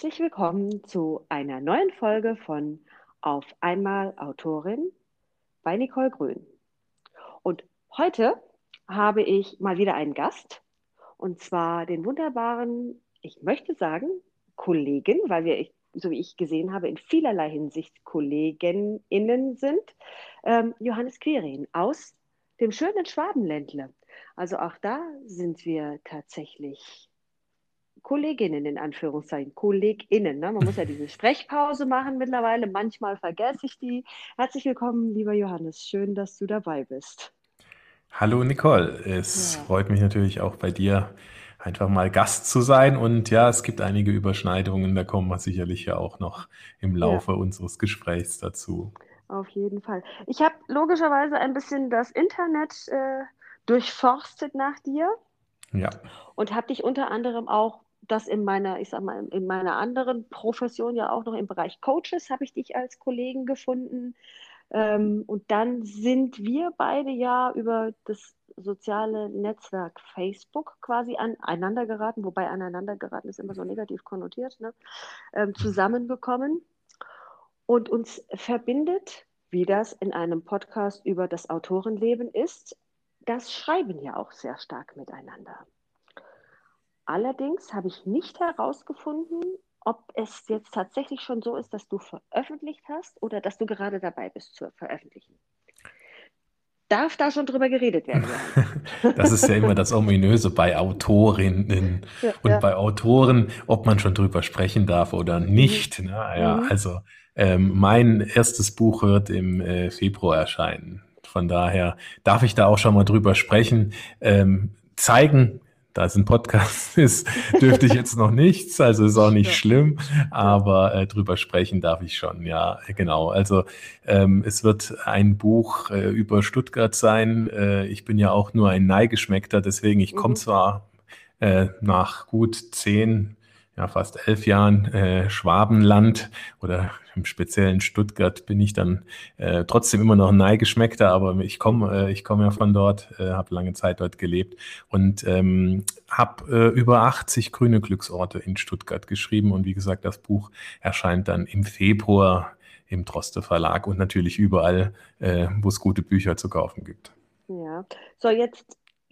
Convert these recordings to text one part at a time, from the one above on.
Herzlich willkommen zu einer neuen Folge von Auf einmal Autorin bei Nicole Grün. Und heute habe ich mal wieder einen Gast und zwar den wunderbaren, ich möchte sagen, Kollegen, weil wir, so wie ich gesehen habe, in vielerlei Hinsicht KollegInnen sind, ähm, Johannes Quirin aus dem schönen Schwabenländle. Also auch da sind wir tatsächlich Kolleginnen in Anführungszeichen, KollegInnen. Ne? Man muss ja diese Sprechpause machen mittlerweile. Manchmal vergesse ich die. Herzlich willkommen, lieber Johannes. Schön, dass du dabei bist. Hallo Nicole. Es ja. freut mich natürlich auch bei dir einfach mal Gast zu sein. Und ja, es gibt einige Überschneidungen. Da kommen wir sicherlich ja auch noch im Laufe ja. unseres Gesprächs dazu. Auf jeden Fall. Ich habe logischerweise ein bisschen das Internet äh, durchforstet nach dir. Ja. Und habe dich unter anderem auch das in meiner, ich sag mal, in meiner anderen Profession ja auch noch im Bereich Coaches habe ich dich als Kollegen gefunden. Ähm, und dann sind wir beide ja über das soziale Netzwerk Facebook quasi aneinander geraten, wobei aneinander geraten ist immer so negativ konnotiert, ne? ähm, zusammengekommen. Und uns verbindet, wie das in einem Podcast über das Autorenleben ist, das Schreiben ja auch sehr stark miteinander. Allerdings habe ich nicht herausgefunden, ob es jetzt tatsächlich schon so ist, dass du veröffentlicht hast oder dass du gerade dabei bist zu veröffentlichen. Darf da schon drüber geredet werden? das ist ja immer das Ominöse bei Autorinnen ja, und ja. bei Autoren, ob man schon drüber sprechen darf oder mhm. nicht. Mhm. Ja, mhm. Also ähm, mein erstes Buch wird im äh, Februar erscheinen. Von daher darf ich da auch schon mal drüber sprechen. Ähm, zeigen da es ein Podcast ist, dürfte ich jetzt noch nichts, also ist auch nicht ja. schlimm, aber äh, drüber sprechen darf ich schon, ja, genau. Also ähm, es wird ein Buch äh, über Stuttgart sein. Äh, ich bin ja auch nur ein Neigeschmeckter, deswegen ich komme mhm. zwar äh, nach gut zehn ja, fast elf Jahren äh, Schwabenland oder im speziellen Stuttgart bin ich dann äh, trotzdem immer noch ein Neigeschmeckter, aber ich komme äh, ich ja von dort, äh, habe lange Zeit dort gelebt und ähm, habe äh, über 80 grüne Glücksorte in Stuttgart geschrieben und wie gesagt, das Buch erscheint dann im Februar im Droste Verlag und natürlich überall, äh, wo es gute Bücher zu kaufen gibt. Ja, so jetzt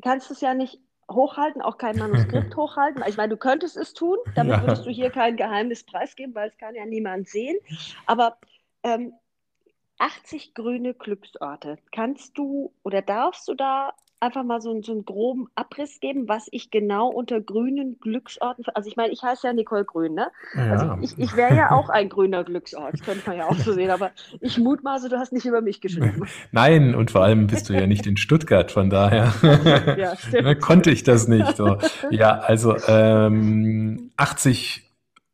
kannst du es ja nicht hochhalten, auch kein Manuskript hochhalten. Ich meine, du könntest es tun, damit ja. würdest du hier kein Geheimnis preisgeben, weil es kann ja niemand sehen. Aber ähm, 80 grüne Glücksorte, kannst du oder darfst du da einfach mal so, so einen groben Abriss geben, was ich genau unter grünen Glücksorten, also ich meine, ich heiße ja Nicole Grün, ne? Ja. Also ich, ich wäre ja auch ein grüner Glücksort, könnte man ja auch so sehen, aber ich mutmaße, du hast nicht über mich geschrieben. Nein, und vor allem bist du ja nicht in Stuttgart, von daher ja, konnte ich das nicht. So. Ja, also ähm, 80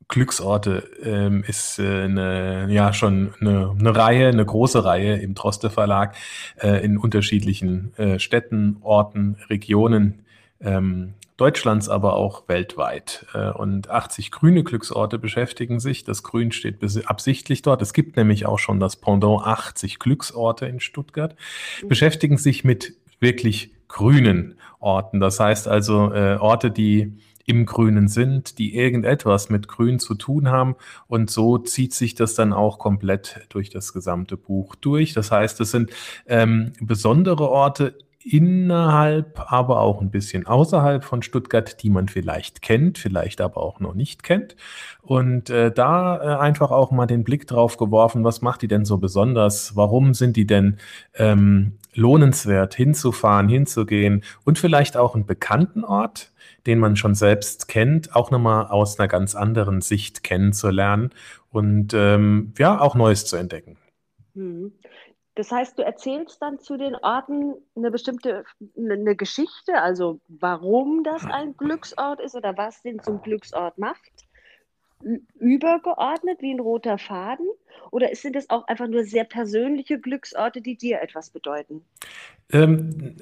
Glücksorte ähm, ist äh, eine, ja schon eine, eine Reihe, eine große Reihe im Droste Verlag äh, in unterschiedlichen äh, Städten, Orten, Regionen ähm, Deutschlands, aber auch weltweit. Äh, und 80 grüne Glücksorte beschäftigen sich. Das Grün steht absichtlich dort. Es gibt nämlich auch schon das Pendant 80 Glücksorte in Stuttgart, mhm. beschäftigen sich mit wirklich grünen Orten. Das heißt also äh, Orte, die im Grünen sind, die irgendetwas mit Grün zu tun haben. Und so zieht sich das dann auch komplett durch das gesamte Buch durch. Das heißt, es sind ähm, besondere Orte innerhalb, aber auch ein bisschen außerhalb von Stuttgart, die man vielleicht kennt, vielleicht aber auch noch nicht kennt. Und äh, da äh, einfach auch mal den Blick drauf geworfen, was macht die denn so besonders? Warum sind die denn ähm, lohnenswert hinzufahren, hinzugehen und vielleicht auch einen bekannten Ort, den man schon selbst kennt, auch nochmal aus einer ganz anderen Sicht kennenzulernen und ähm, ja, auch Neues zu entdecken. Hm. Das heißt, du erzählst dann zu den Orten eine bestimmte eine Geschichte, also warum das ein Glücksort ist oder was den zum Glücksort macht, übergeordnet wie ein roter Faden? Oder sind es auch einfach nur sehr persönliche Glücksorte, die dir etwas bedeuten? Ähm,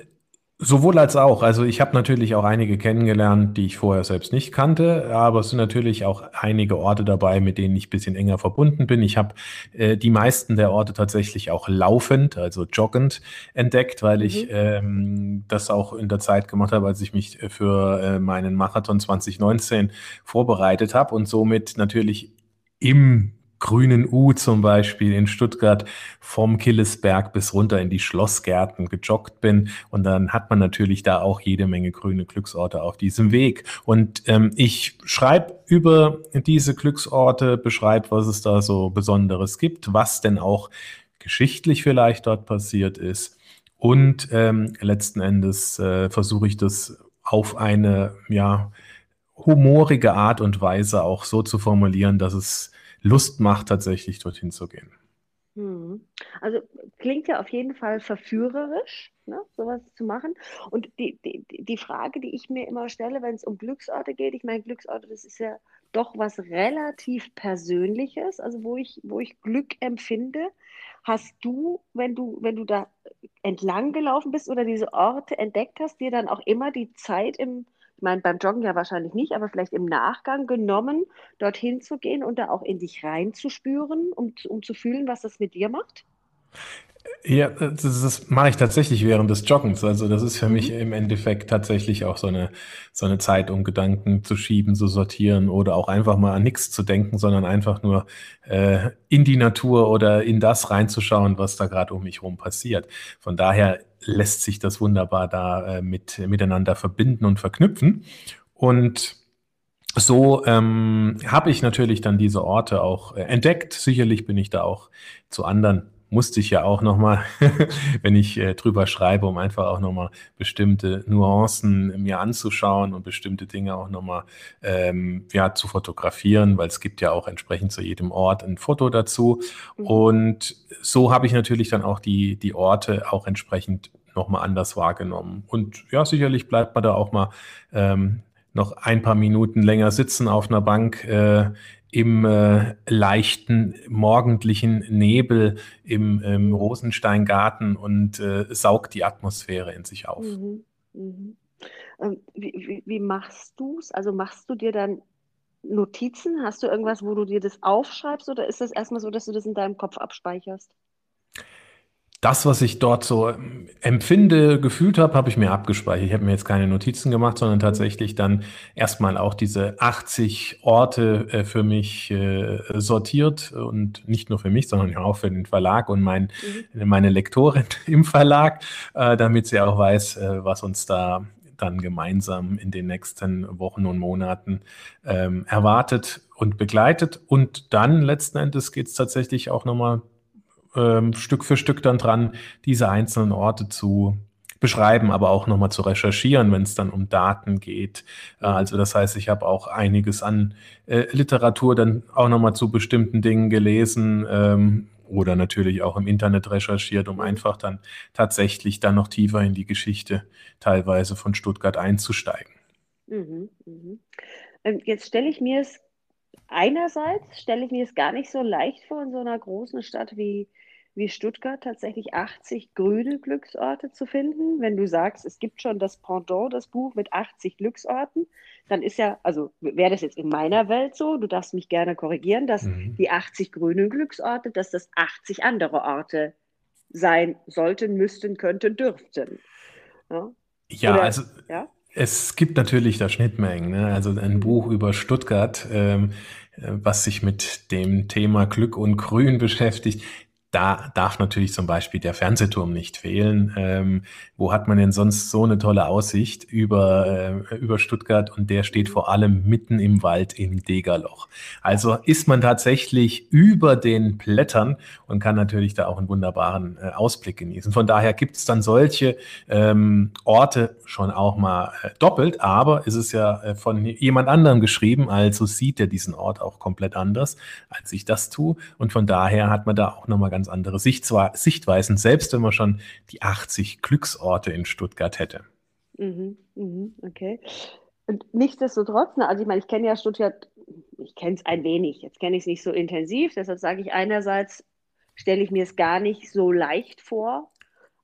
Sowohl als auch. Also ich habe natürlich auch einige kennengelernt, die ich vorher selbst nicht kannte, aber es sind natürlich auch einige Orte dabei, mit denen ich ein bisschen enger verbunden bin. Ich habe äh, die meisten der Orte tatsächlich auch laufend, also joggend entdeckt, weil mhm. ich ähm, das auch in der Zeit gemacht habe, als ich mich für äh, meinen Marathon 2019 vorbereitet habe und somit natürlich im grünen U zum Beispiel in Stuttgart vom Killesberg bis runter in die Schlossgärten gejoggt bin. Und dann hat man natürlich da auch jede Menge grüne Glücksorte auf diesem Weg. Und ähm, ich schreibe über diese Glücksorte, beschreibe, was es da so Besonderes gibt, was denn auch geschichtlich vielleicht dort passiert ist. Und ähm, letzten Endes äh, versuche ich das auf eine, ja, humorige Art und Weise auch so zu formulieren, dass es Lust macht, tatsächlich dorthin zu gehen. Hm. Also klingt ja auf jeden Fall verführerisch, ne, sowas zu machen. Und die, die, die Frage, die ich mir immer stelle, wenn es um Glücksorte geht, ich meine, Glücksorte, das ist ja doch was relativ Persönliches, also wo ich, wo ich Glück empfinde. Hast du, wenn du, wenn du da entlang gelaufen bist oder diese Orte entdeckt hast, dir dann auch immer die Zeit im, ich meine, beim Joggen ja wahrscheinlich nicht, aber vielleicht im Nachgang genommen, dorthin zu gehen und da auch in dich reinzuspüren, um, um zu fühlen, was das mit dir macht? Ja, das, das mache ich tatsächlich während des Joggens. Also das ist für mhm. mich im Endeffekt tatsächlich auch so eine, so eine Zeit, um Gedanken zu schieben, zu sortieren oder auch einfach mal an nichts zu denken, sondern einfach nur äh, in die Natur oder in das reinzuschauen, was da gerade um mich herum passiert. Von daher lässt sich das wunderbar da äh, mit, miteinander verbinden und verknüpfen. Und so ähm, habe ich natürlich dann diese Orte auch äh, entdeckt. Sicherlich bin ich da auch zu anderen musste ich ja auch nochmal, wenn ich äh, drüber schreibe, um einfach auch nochmal bestimmte Nuancen mir anzuschauen und bestimmte Dinge auch nochmal ähm, ja, zu fotografieren, weil es gibt ja auch entsprechend zu jedem Ort ein Foto dazu. Mhm. Und so habe ich natürlich dann auch die, die Orte auch entsprechend nochmal anders wahrgenommen. Und ja, sicherlich bleibt man da auch mal ähm, noch ein paar Minuten länger sitzen auf einer Bank äh, im äh, leichten morgendlichen Nebel im, im Rosensteingarten und äh, saugt die Atmosphäre in sich auf. Mhm. Mhm. Ähm, wie, wie, wie, machst du es? Also machst du dir dann Notizen? Hast du irgendwas, wo du dir das aufschreibst oder ist das erstmal so, dass du das in deinem Kopf abspeicherst? Das, was ich dort so ähm, empfinde, gefühlt habe, habe ich mir abgespeichert. Ich habe mir jetzt keine Notizen gemacht, sondern tatsächlich dann erstmal auch diese 80 Orte äh, für mich äh, sortiert und nicht nur für mich, sondern auch für den Verlag und mein, mhm. meine Lektorin im Verlag, äh, damit sie auch weiß, äh, was uns da dann gemeinsam in den nächsten Wochen und Monaten ähm, erwartet und begleitet. Und dann letzten Endes geht es tatsächlich auch nochmal ähm, Stück für Stück dann dran, diese einzelnen Orte zu beschreiben, aber auch nochmal zu recherchieren, wenn es dann um Daten geht. Äh, also das heißt, ich habe auch einiges an äh, Literatur dann auch nochmal zu bestimmten Dingen gelesen ähm, oder natürlich auch im Internet recherchiert, um einfach dann tatsächlich dann noch tiefer in die Geschichte teilweise von Stuttgart einzusteigen. Mhm, mh. Ähm, jetzt stelle ich mir es einerseits stelle ich mir es gar nicht so leicht vor, in so einer großen Stadt wie, wie Stuttgart tatsächlich 80 grüne Glücksorte zu finden. Wenn du sagst, es gibt schon das Pendant, das Buch mit 80 Glücksorten, dann ist ja, also wäre das jetzt in meiner Welt so, du darfst mich gerne korrigieren, dass mhm. die 80 grünen Glücksorte, dass das 80 andere Orte sein sollten, müssten, könnten, dürften. Ja, ja Oder, also ja? es gibt natürlich da Schnittmengen. Ne? Also ein. Buch über Stuttgart, ähm, äh, was sich mit dem Thema Glück und Grün beschäftigt, da darf natürlich zum Beispiel der Fernsehturm nicht fehlen. Ähm, wo hat man denn sonst so eine tolle Aussicht über, äh, über Stuttgart? Und der steht vor allem mitten im Wald im Degerloch. Also ist man tatsächlich über den Blättern und kann natürlich da auch einen wunderbaren äh, Ausblick genießen. Von daher gibt es dann solche ähm, Orte schon auch mal äh, doppelt, aber es ist ja äh, von jemand anderem geschrieben, also sieht er diesen Ort auch komplett anders, als ich das tue. Und von daher hat man da auch nochmal ganz ganz andere Sichtweisen, selbst wenn man schon die 80 Glücksorte in Stuttgart hätte. Mhm, mhm, okay. Und nichtsdestotrotz, also ich meine, ich kenne ja Stuttgart, ich kenne es ein wenig, jetzt kenne ich es nicht so intensiv, deshalb sage ich einerseits, stelle ich mir es gar nicht so leicht vor,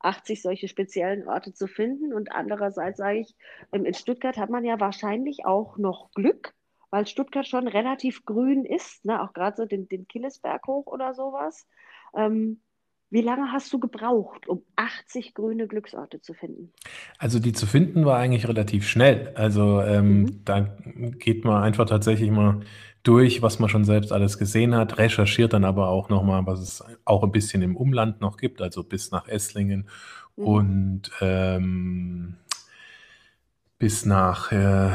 80 solche speziellen Orte zu finden. Und andererseits sage ich, ähm, in Stuttgart hat man ja wahrscheinlich auch noch Glück, weil Stuttgart schon relativ grün ist, ne? auch gerade so den, den Killesberg hoch oder sowas. Ähm, wie lange hast du gebraucht, um 80 grüne Glücksorte zu finden? Also die zu finden war eigentlich relativ schnell. Also ähm, mhm. da geht man einfach tatsächlich mal durch, was man schon selbst alles gesehen hat, recherchiert dann aber auch nochmal, was es auch ein bisschen im Umland noch gibt, also bis nach Esslingen mhm. und ähm, bis nach, äh,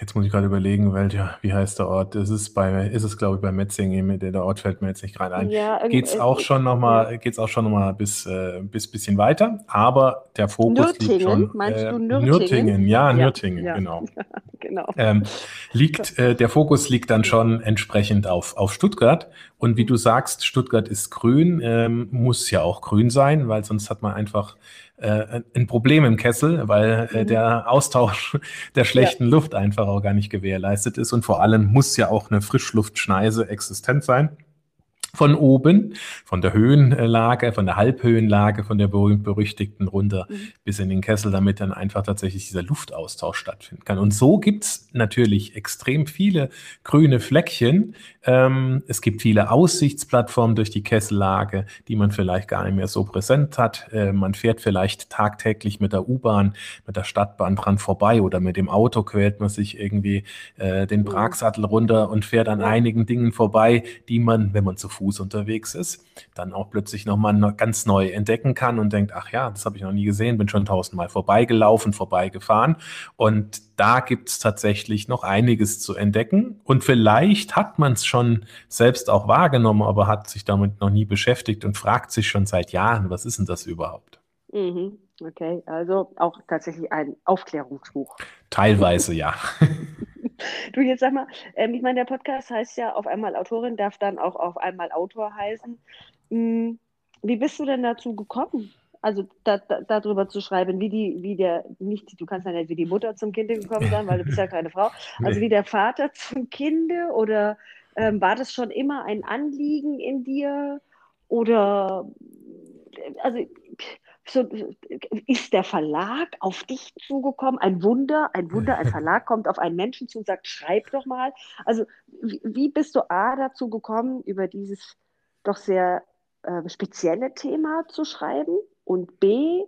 Jetzt muss ich gerade überlegen, welcher, wie heißt der Ort? Ist bei, ist es glaube ich bei Metzingen, der, Ort fällt mir jetzt nicht gerade ein. Ja, geht es auch schon nochmal, geht es auch schon nochmal bis, äh, bis bisschen weiter, aber der Fokus Nürtingen, liegt schon. Meinst äh, du Nürtingen? Nürtingen, ja, Nürtingen, ja, genau. genau. Ähm, liegt, äh, der Fokus liegt dann schon entsprechend auf, auf Stuttgart. Und wie du sagst, Stuttgart ist grün, ähm, muss ja auch grün sein, weil sonst hat man einfach äh, ein Problem im Kessel, weil äh, mhm. der Austausch der schlechten ja. Luft einfach auch gar nicht gewährleistet ist. Und vor allem muss ja auch eine Frischluftschneise existent sein von oben, von der Höhenlage, von der Halbhöhenlage, von der berühmt-berüchtigten runter mhm. bis in den Kessel, damit dann einfach tatsächlich dieser Luftaustausch stattfinden kann. Und so gibt's natürlich extrem viele grüne Fleckchen. Ähm, es gibt viele Aussichtsplattformen durch die Kessellage, die man vielleicht gar nicht mehr so präsent hat. Äh, man fährt vielleicht tagtäglich mit der U-Bahn, mit der Stadtbahn dran vorbei oder mit dem Auto quält man sich irgendwie äh, den Pragsattel runter und fährt an einigen Dingen vorbei, die man, wenn man zu Fuß unterwegs ist, dann auch plötzlich nochmal ganz neu entdecken kann und denkt, ach ja, das habe ich noch nie gesehen, bin schon tausendmal vorbeigelaufen, vorbeigefahren. Und da gibt es tatsächlich noch einiges zu entdecken. Und vielleicht hat man es schon selbst auch wahrgenommen, aber hat sich damit noch nie beschäftigt und fragt sich schon seit Jahren, was ist denn das überhaupt? Mhm. Okay, also auch tatsächlich ein Aufklärungsbuch. Teilweise ja. Du, jetzt sag mal, ähm, ich meine, der Podcast heißt ja auf einmal Autorin, darf dann auch auf einmal Autor heißen. Hm, wie bist du denn dazu gekommen? Also da, da, darüber zu schreiben, wie die, wie der, nicht, du kannst ja nicht wie die Mutter zum Kind gekommen sein, weil du bist ja keine Frau. Also nee. wie der Vater zum Kinde oder ähm, war das schon immer ein Anliegen in dir? Oder also so, ist der Verlag auf dich zugekommen? Ein Wunder, ein Wunder, ein Verlag kommt auf einen Menschen zu und sagt, schreib doch mal. Also wie, wie bist du A dazu gekommen, über dieses doch sehr äh, spezielle Thema zu schreiben? Und B,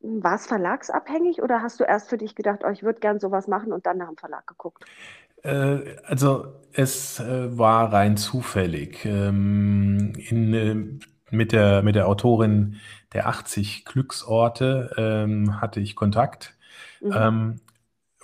war es verlagsabhängig oder hast du erst für dich gedacht, oh, ich würde gern sowas machen und dann nach dem Verlag geguckt? Äh, also es äh, war rein zufällig. Ähm, in, äh, mit, der, mit der Autorin der 80 Glücksorte ähm, hatte ich Kontakt. Mhm. Ähm,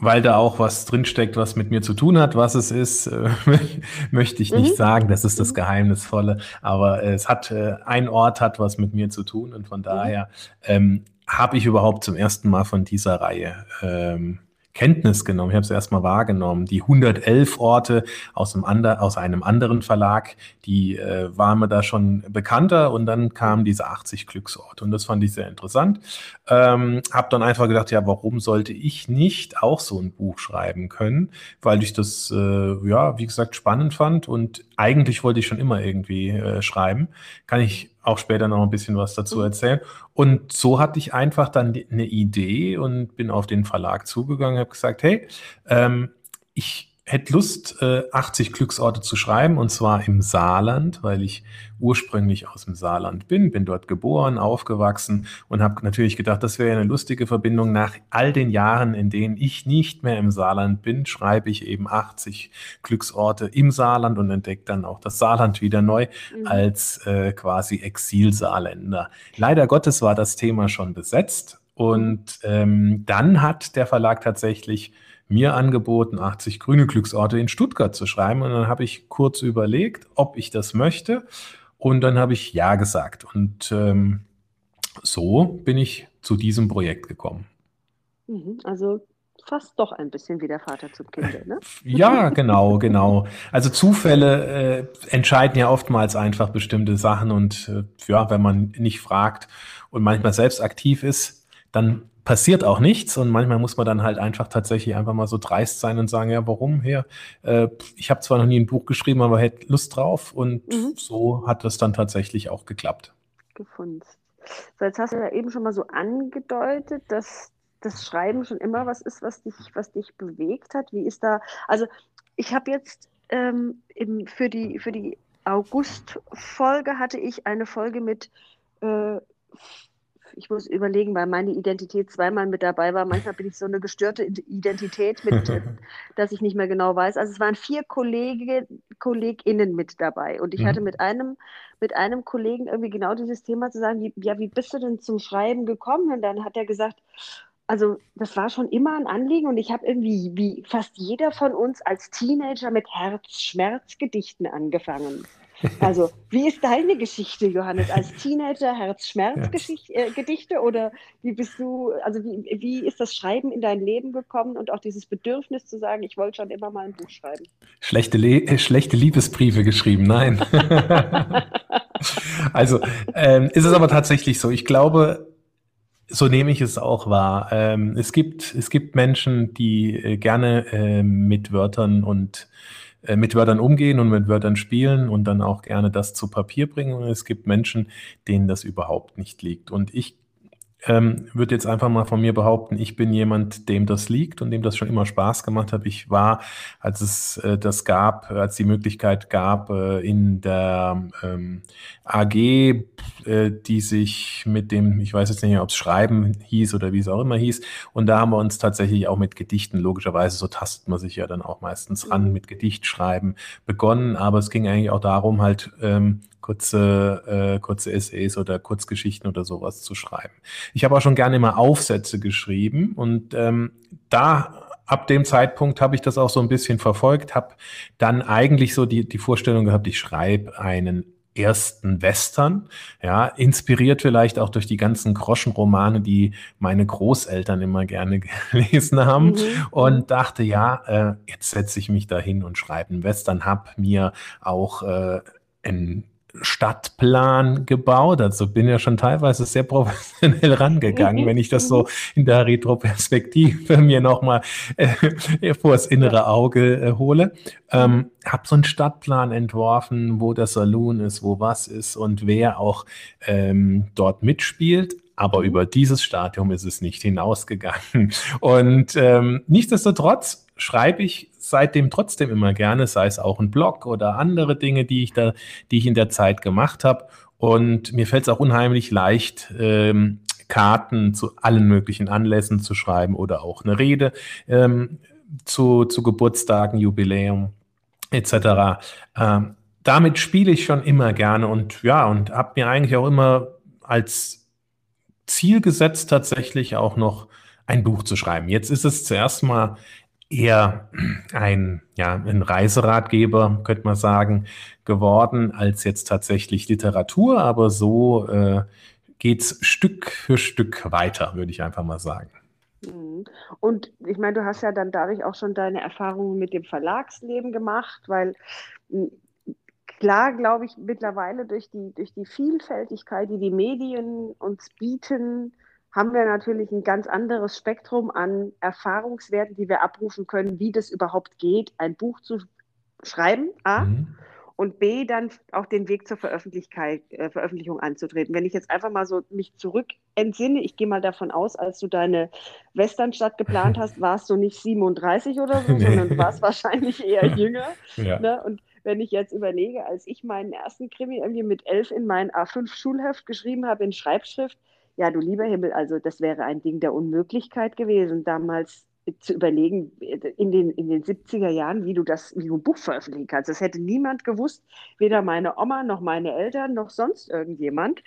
weil da auch was drinsteckt, was mit mir zu tun hat. Was es ist, äh, möchte ich nicht mhm. sagen. Das ist das mhm. Geheimnisvolle. Aber es hat, äh, ein Ort hat was mit mir zu tun und von mhm. daher ähm, habe ich überhaupt zum ersten Mal von dieser Reihe ähm, Kenntnis genommen. Ich habe es erstmal wahrgenommen. Die 111 Orte aus einem, ander, aus einem anderen Verlag, die äh, waren mir da schon bekannter und dann kamen diese 80 Glücksorte und das fand ich sehr interessant. Ähm, habe dann einfach gedacht, ja, warum sollte ich nicht auch so ein Buch schreiben können? Weil ich das, äh, ja, wie gesagt, spannend fand und eigentlich wollte ich schon immer irgendwie äh, schreiben. Kann ich auch später noch ein bisschen was dazu mhm. erzählen. Und so hatte ich einfach dann eine Idee und bin auf den Verlag zugegangen, habe gesagt, hey, ähm, ich hätte Lust, 80 äh, Glücksorte zu schreiben, und zwar im Saarland, weil ich ursprünglich aus dem Saarland bin, bin dort geboren, aufgewachsen und habe natürlich gedacht, das wäre eine lustige Verbindung. Nach all den Jahren, in denen ich nicht mehr im Saarland bin, schreibe ich eben 80 Glücksorte im Saarland und entdecke dann auch das Saarland wieder neu mhm. als äh, quasi Exil-Saarländer. Leider Gottes war das Thema schon besetzt und ähm, dann hat der Verlag tatsächlich mir angeboten, 80 grüne Glücksorte in Stuttgart zu schreiben. Und dann habe ich kurz überlegt, ob ich das möchte. Und dann habe ich Ja gesagt. Und ähm, so bin ich zu diesem Projekt gekommen. Mhm, also fast doch ein bisschen wie der Vater zum Kind, ne? Ja, genau, genau. Also Zufälle äh, entscheiden ja oftmals einfach bestimmte Sachen und äh, ja, wenn man nicht fragt und manchmal selbst aktiv ist, dann passiert auch nichts und manchmal muss man dann halt einfach tatsächlich einfach mal so dreist sein und sagen, ja, warum her? Äh, ich habe zwar noch nie ein Buch geschrieben, aber hätte Lust drauf und mhm. so hat das dann tatsächlich auch geklappt. Gefunden. So, jetzt hast du ja eben schon mal so angedeutet, dass das Schreiben schon immer was ist, was dich, was dich bewegt hat. Wie ist da, also ich habe jetzt ähm, im, für die, für die August-Folge hatte ich eine Folge mit äh, ich muss überlegen, weil meine Identität zweimal mit dabei war. Manchmal bin ich so eine gestörte Identität, mit, dass ich nicht mehr genau weiß. Also es waren vier Kollege, KollegInnen mit dabei. Und ich mhm. hatte mit einem, mit einem Kollegen irgendwie genau dieses Thema zu sagen, wie, ja, wie bist du denn zum Schreiben gekommen? Und dann hat er gesagt, also das war schon immer ein Anliegen und ich habe irgendwie, wie fast jeder von uns als Teenager mit Herzschmerzgedichten angefangen. Also, wie ist deine Geschichte, Johannes? Als Teenager Herzschmerzgedichte äh, oder wie bist du, also wie, wie ist das Schreiben in dein Leben gekommen und auch dieses Bedürfnis zu sagen, ich wollte schon immer mal ein Buch schreiben? Schlechte, Le äh, schlechte Liebesbriefe geschrieben, nein. also, ähm, ist es aber tatsächlich so. Ich glaube, so nehme ich es auch wahr. Ähm, es, gibt, es gibt Menschen, die äh, gerne äh, mit Wörtern und mit Wörtern umgehen und mit Wörtern spielen und dann auch gerne das zu Papier bringen. Und es gibt Menschen, denen das überhaupt nicht liegt. Und ich ähm, würde jetzt einfach mal von mir behaupten, ich bin jemand, dem das liegt und dem das schon immer Spaß gemacht hat. Ich war, als es äh, das gab, als die Möglichkeit gab, äh, in der ähm, AG, äh, die sich mit dem, ich weiß jetzt nicht, ob es Schreiben hieß oder wie es auch immer hieß, und da haben wir uns tatsächlich auch mit Gedichten, logischerweise, so tastet man sich ja dann auch meistens ran, mhm. mit Gedichtschreiben begonnen, aber es ging eigentlich auch darum, halt ähm, kurze, äh, kurze Essays oder Kurzgeschichten oder sowas zu schreiben. Ich habe auch schon gerne immer Aufsätze geschrieben und ähm, da ab dem Zeitpunkt habe ich das auch so ein bisschen verfolgt, habe dann eigentlich so die, die Vorstellung gehabt, ich schreibe einen ersten Western, ja, inspiriert vielleicht auch durch die ganzen Groschenromane, die meine Großeltern immer gerne gelesen haben mhm. und dachte, ja, äh, jetzt setze ich mich da hin und schreibe einen Western, habe mir auch äh, ein Stadtplan gebaut. Also bin ja schon teilweise sehr professionell rangegangen, mhm. wenn ich das so in der Retroperspektive mir nochmal äh, vors innere Auge äh, hole. Ähm, habe so einen Stadtplan entworfen, wo der Saloon ist, wo was ist und wer auch ähm, dort mitspielt. Aber mhm. über dieses Stadium ist es nicht hinausgegangen. Und ähm, nichtsdestotrotz schreibe ich seitdem trotzdem immer gerne, sei es auch ein Blog oder andere Dinge, die ich da, die ich in der Zeit gemacht habe. Und mir fällt es auch unheimlich leicht, ähm, Karten zu allen möglichen Anlässen zu schreiben oder auch eine Rede ähm, zu, zu Geburtstagen, Jubiläum etc. Ähm, damit spiele ich schon immer gerne und ja, und habe mir eigentlich auch immer als Ziel gesetzt, tatsächlich auch noch ein Buch zu schreiben. Jetzt ist es zuerst mal eher ein, ja, ein Reiseratgeber, könnte man sagen, geworden, als jetzt tatsächlich Literatur, aber so äh, geht es Stück für Stück weiter, würde ich einfach mal sagen. Mhm. Und ich meine, du hast ja dann dadurch auch schon deine Erfahrungen mit dem Verlagsleben gemacht, weil hm, klar, glaube ich, mittlerweile durch die, durch die Vielfältigkeit, die die Medien uns bieten, haben wir natürlich ein ganz anderes Spektrum an Erfahrungswerten, die wir abrufen können, wie das überhaupt geht, ein Buch zu schreiben, A, mhm. und B, dann auch den Weg zur äh, Veröffentlichung anzutreten. Wenn ich jetzt einfach mal so mich zurück entsinne, ich gehe mal davon aus, als du deine Westernstadt geplant hast, warst du nicht 37 oder so, nee. sondern du warst wahrscheinlich eher jünger. Ja. Ne? Und wenn ich jetzt überlege, als ich meinen ersten Krimi irgendwie mit elf in mein A5 Schulheft geschrieben habe in Schreibschrift, ja, du lieber Himmel, also das wäre ein Ding der Unmöglichkeit gewesen, damals zu überlegen, in den, in den 70er Jahren, wie du das, wie du ein Buch veröffentlichen kannst. Das hätte niemand gewusst, weder meine Oma noch meine Eltern noch sonst irgendjemand.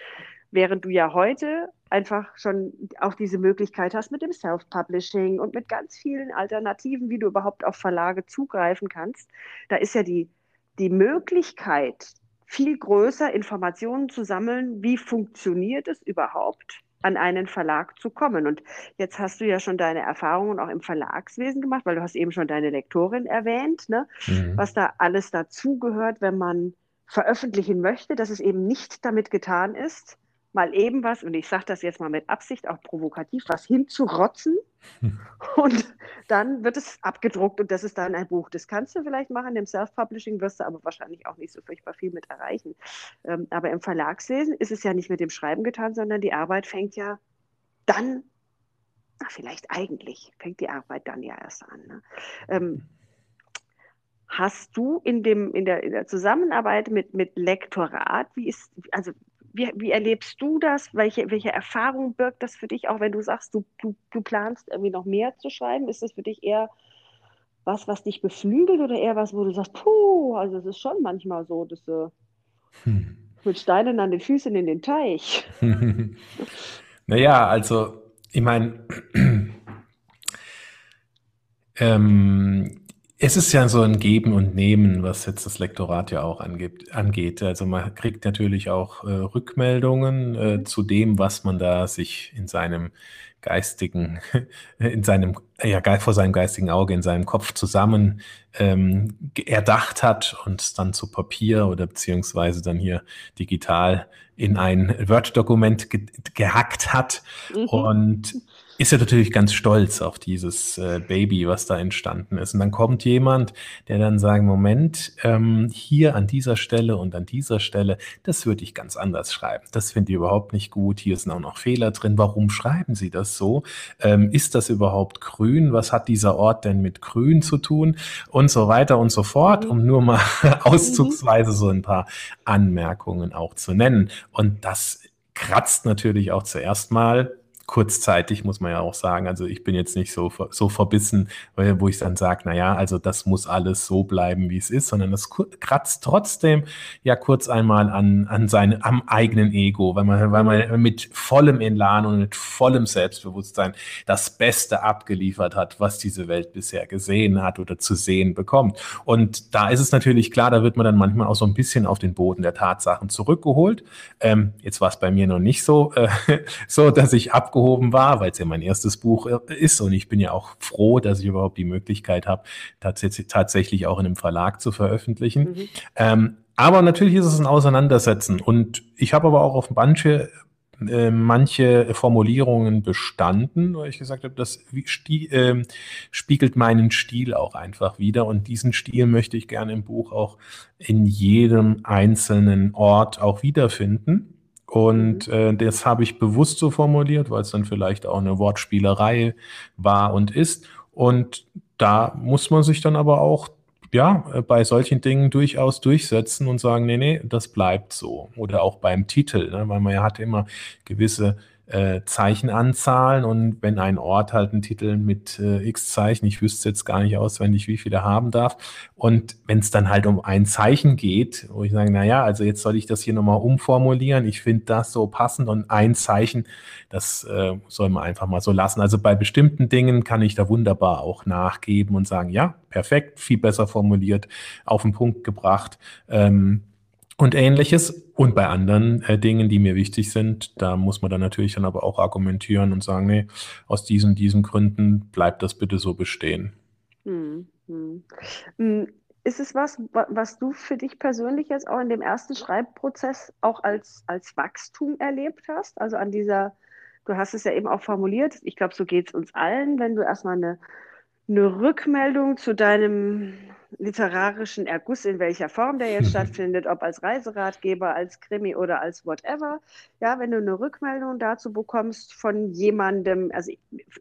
Während du ja heute einfach schon auch diese Möglichkeit hast mit dem Self-Publishing und mit ganz vielen Alternativen, wie du überhaupt auf Verlage zugreifen kannst. Da ist ja die, die Möglichkeit, viel größer Informationen zu sammeln, wie funktioniert es überhaupt, an einen Verlag zu kommen. Und jetzt hast du ja schon deine Erfahrungen auch im Verlagswesen gemacht, weil du hast eben schon deine Lektorin erwähnt, ne? Mhm. was da alles dazugehört, wenn man veröffentlichen möchte, dass es eben nicht damit getan ist, mal eben was, und ich sage das jetzt mal mit Absicht, auch provokativ, was hinzurotzen, Und dann wird es abgedruckt und das ist dann ein Buch. Das kannst du vielleicht machen, im Self-Publishing wirst du aber wahrscheinlich auch nicht so furchtbar viel mit erreichen. Ähm, aber im Verlagslesen ist es ja nicht mit dem Schreiben getan, sondern die Arbeit fängt ja dann, na, vielleicht eigentlich, fängt die Arbeit dann ja erst an. Ne? Ähm, hast du in, dem, in, der, in der Zusammenarbeit mit, mit Lektorat, wie ist, also wie, wie erlebst du das? Welche, welche Erfahrung birgt das für dich, auch wenn du sagst, du, du, du planst irgendwie noch mehr zu schreiben? Ist das für dich eher was, was dich beflügelt oder eher was, wo du sagst, puh, also es ist schon manchmal so, dass du hm. mit Steinen an den Füßen in den Teich. naja, also ich meine, ähm, es ist ja so ein Geben und Nehmen, was jetzt das Lektorat ja auch angeht. angeht. Also man kriegt natürlich auch äh, Rückmeldungen äh, zu dem, was man da sich in seinem geistigen, in seinem, ja, vor seinem geistigen Auge, in seinem Kopf zusammen ähm, erdacht hat und dann zu Papier oder beziehungsweise dann hier digital in ein Word-Dokument ge gehackt hat. Mhm. Und ist er natürlich ganz stolz auf dieses äh, Baby, was da entstanden ist. Und dann kommt jemand, der dann sagt, Moment, ähm, hier an dieser Stelle und an dieser Stelle, das würde ich ganz anders schreiben. Das finde ich überhaupt nicht gut. Hier sind auch noch Fehler drin. Warum schreiben Sie das so? Ähm, ist das überhaupt grün? Was hat dieser Ort denn mit grün zu tun? Und so weiter und so fort, mhm. um nur mal auszugsweise so ein paar Anmerkungen auch zu nennen. Und das kratzt natürlich auch zuerst mal kurzzeitig, muss man ja auch sagen. Also ich bin jetzt nicht so, so verbissen, wo ich dann sage, naja, also das muss alles so bleiben, wie es ist, sondern das kratzt trotzdem ja kurz einmal an, an seinem, am eigenen Ego, weil man, weil man mit vollem Elan und mit vollem Selbstbewusstsein das Beste abgeliefert hat, was diese Welt bisher gesehen hat oder zu sehen bekommt. Und da ist es natürlich klar, da wird man dann manchmal auch so ein bisschen auf den Boden der Tatsachen zurückgeholt. Ähm, jetzt war es bei mir noch nicht so, äh, so, dass ich ab abgehoben war, weil es ja mein erstes Buch äh, ist und ich bin ja auch froh, dass ich überhaupt die Möglichkeit habe, tatsächlich, tatsächlich auch in einem Verlag zu veröffentlichen. Mhm. Ähm, aber natürlich ist es ein Auseinandersetzen und ich habe aber auch auf manche äh, manche Formulierungen bestanden, weil ich gesagt habe, das äh, spiegelt meinen Stil auch einfach wieder und diesen Stil möchte ich gerne im Buch auch in jedem einzelnen Ort auch wiederfinden. Und mhm. äh, das habe ich bewusst so formuliert, weil es dann vielleicht auch eine Wortspielerei war und ist. Und da muss man sich dann aber auch ja, äh, bei solchen Dingen durchaus durchsetzen und sagen, nee, nee, das bleibt so. Oder auch beim Titel, ne? weil man ja hat immer gewisse äh, Zeichenanzahlen und wenn ein Ort halt einen Titel mit äh, x Zeichen, ich wüsste jetzt gar nicht auswendig, wie viele haben darf. Und wenn es dann halt um ein Zeichen geht, wo ich sage, naja, also jetzt soll ich das hier nochmal umformulieren, ich finde das so passend und ein Zeichen, das äh, soll man einfach mal so lassen. Also bei bestimmten Dingen kann ich da wunderbar auch nachgeben und sagen, ja, perfekt, viel besser formuliert, auf den Punkt gebracht. Ähm, und ähnliches. Und bei anderen äh, Dingen, die mir wichtig sind, da muss man dann natürlich dann aber auch argumentieren und sagen, nee, aus diesen, diesen Gründen bleibt das bitte so bestehen. Hm, hm. hm ist es was, was du für dich persönlich jetzt auch in dem ersten Schreibprozess auch als, als Wachstum erlebt hast? Also an dieser, du hast es ja eben auch formuliert, ich glaube, so geht es uns allen, wenn du erstmal eine, eine Rückmeldung zu deinem literarischen Erguss, in welcher Form der jetzt stattfindet, ob als Reiseratgeber, als Krimi oder als whatever. Ja, wenn du eine Rückmeldung dazu bekommst von jemandem, also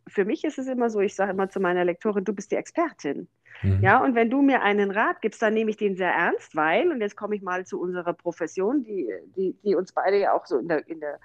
für mich ist es immer so, ich sage immer zu meiner Lektorin, du bist die Expertin. Mhm. Ja, und wenn du mir einen Rat gibst, dann nehme ich den sehr ernst, weil, und jetzt komme ich mal zu unserer Profession, die, die, die uns beide ja auch so in der, in der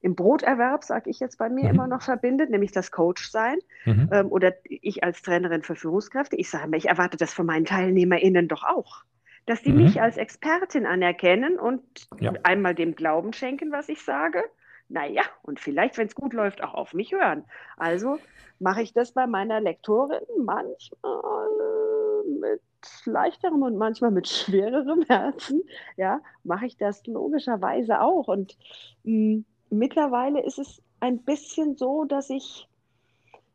im Broterwerb, sage ich jetzt bei mir, mhm. immer noch verbindet, nämlich das Coach-Sein mhm. ähm, oder ich als Trainerin für Führungskräfte. Ich sage mir, ich erwarte das von meinen TeilnehmerInnen doch auch, dass die mhm. mich als Expertin anerkennen und ja. einmal dem Glauben schenken, was ich sage. Naja, und vielleicht, wenn es gut läuft, auch auf mich hören. Also mache ich das bei meiner Lektorin manchmal mit leichterem und manchmal mit schwererem Herzen. Ja, mache ich das logischerweise auch. Und mh, mm, mittlerweile ist es ein bisschen so, dass ich,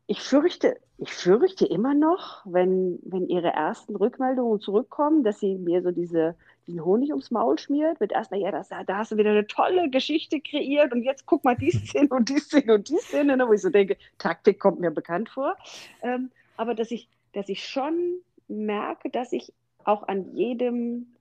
ich fürchte, ich fürchte immer noch, wenn, wenn ihre ersten Rückmeldungen zurückkommen, dass sie mir so diese, diesen Honig ums Maul schmiert, mit erstmal, ja, das, da hast du wieder eine tolle Geschichte kreiert und jetzt guck mal die Szene und die Szene und die Szene, ne, wo ich so denke, Taktik kommt mir bekannt vor. Ähm, aber dass ich, dass ich schon merke, dass ich auch an jedem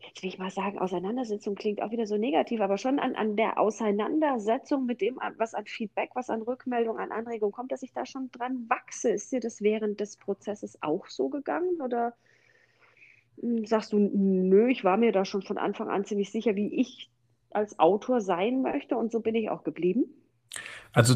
jetzt will ich mal sagen, Auseinandersetzung klingt auch wieder so negativ, aber schon an, an der Auseinandersetzung mit dem, was an Feedback, was an Rückmeldung, an Anregung kommt, dass ich da schon dran wachse. Ist dir das während des Prozesses auch so gegangen oder hm, sagst du, nö, ich war mir da schon von Anfang an ziemlich sicher, wie ich als Autor sein möchte und so bin ich auch geblieben? Also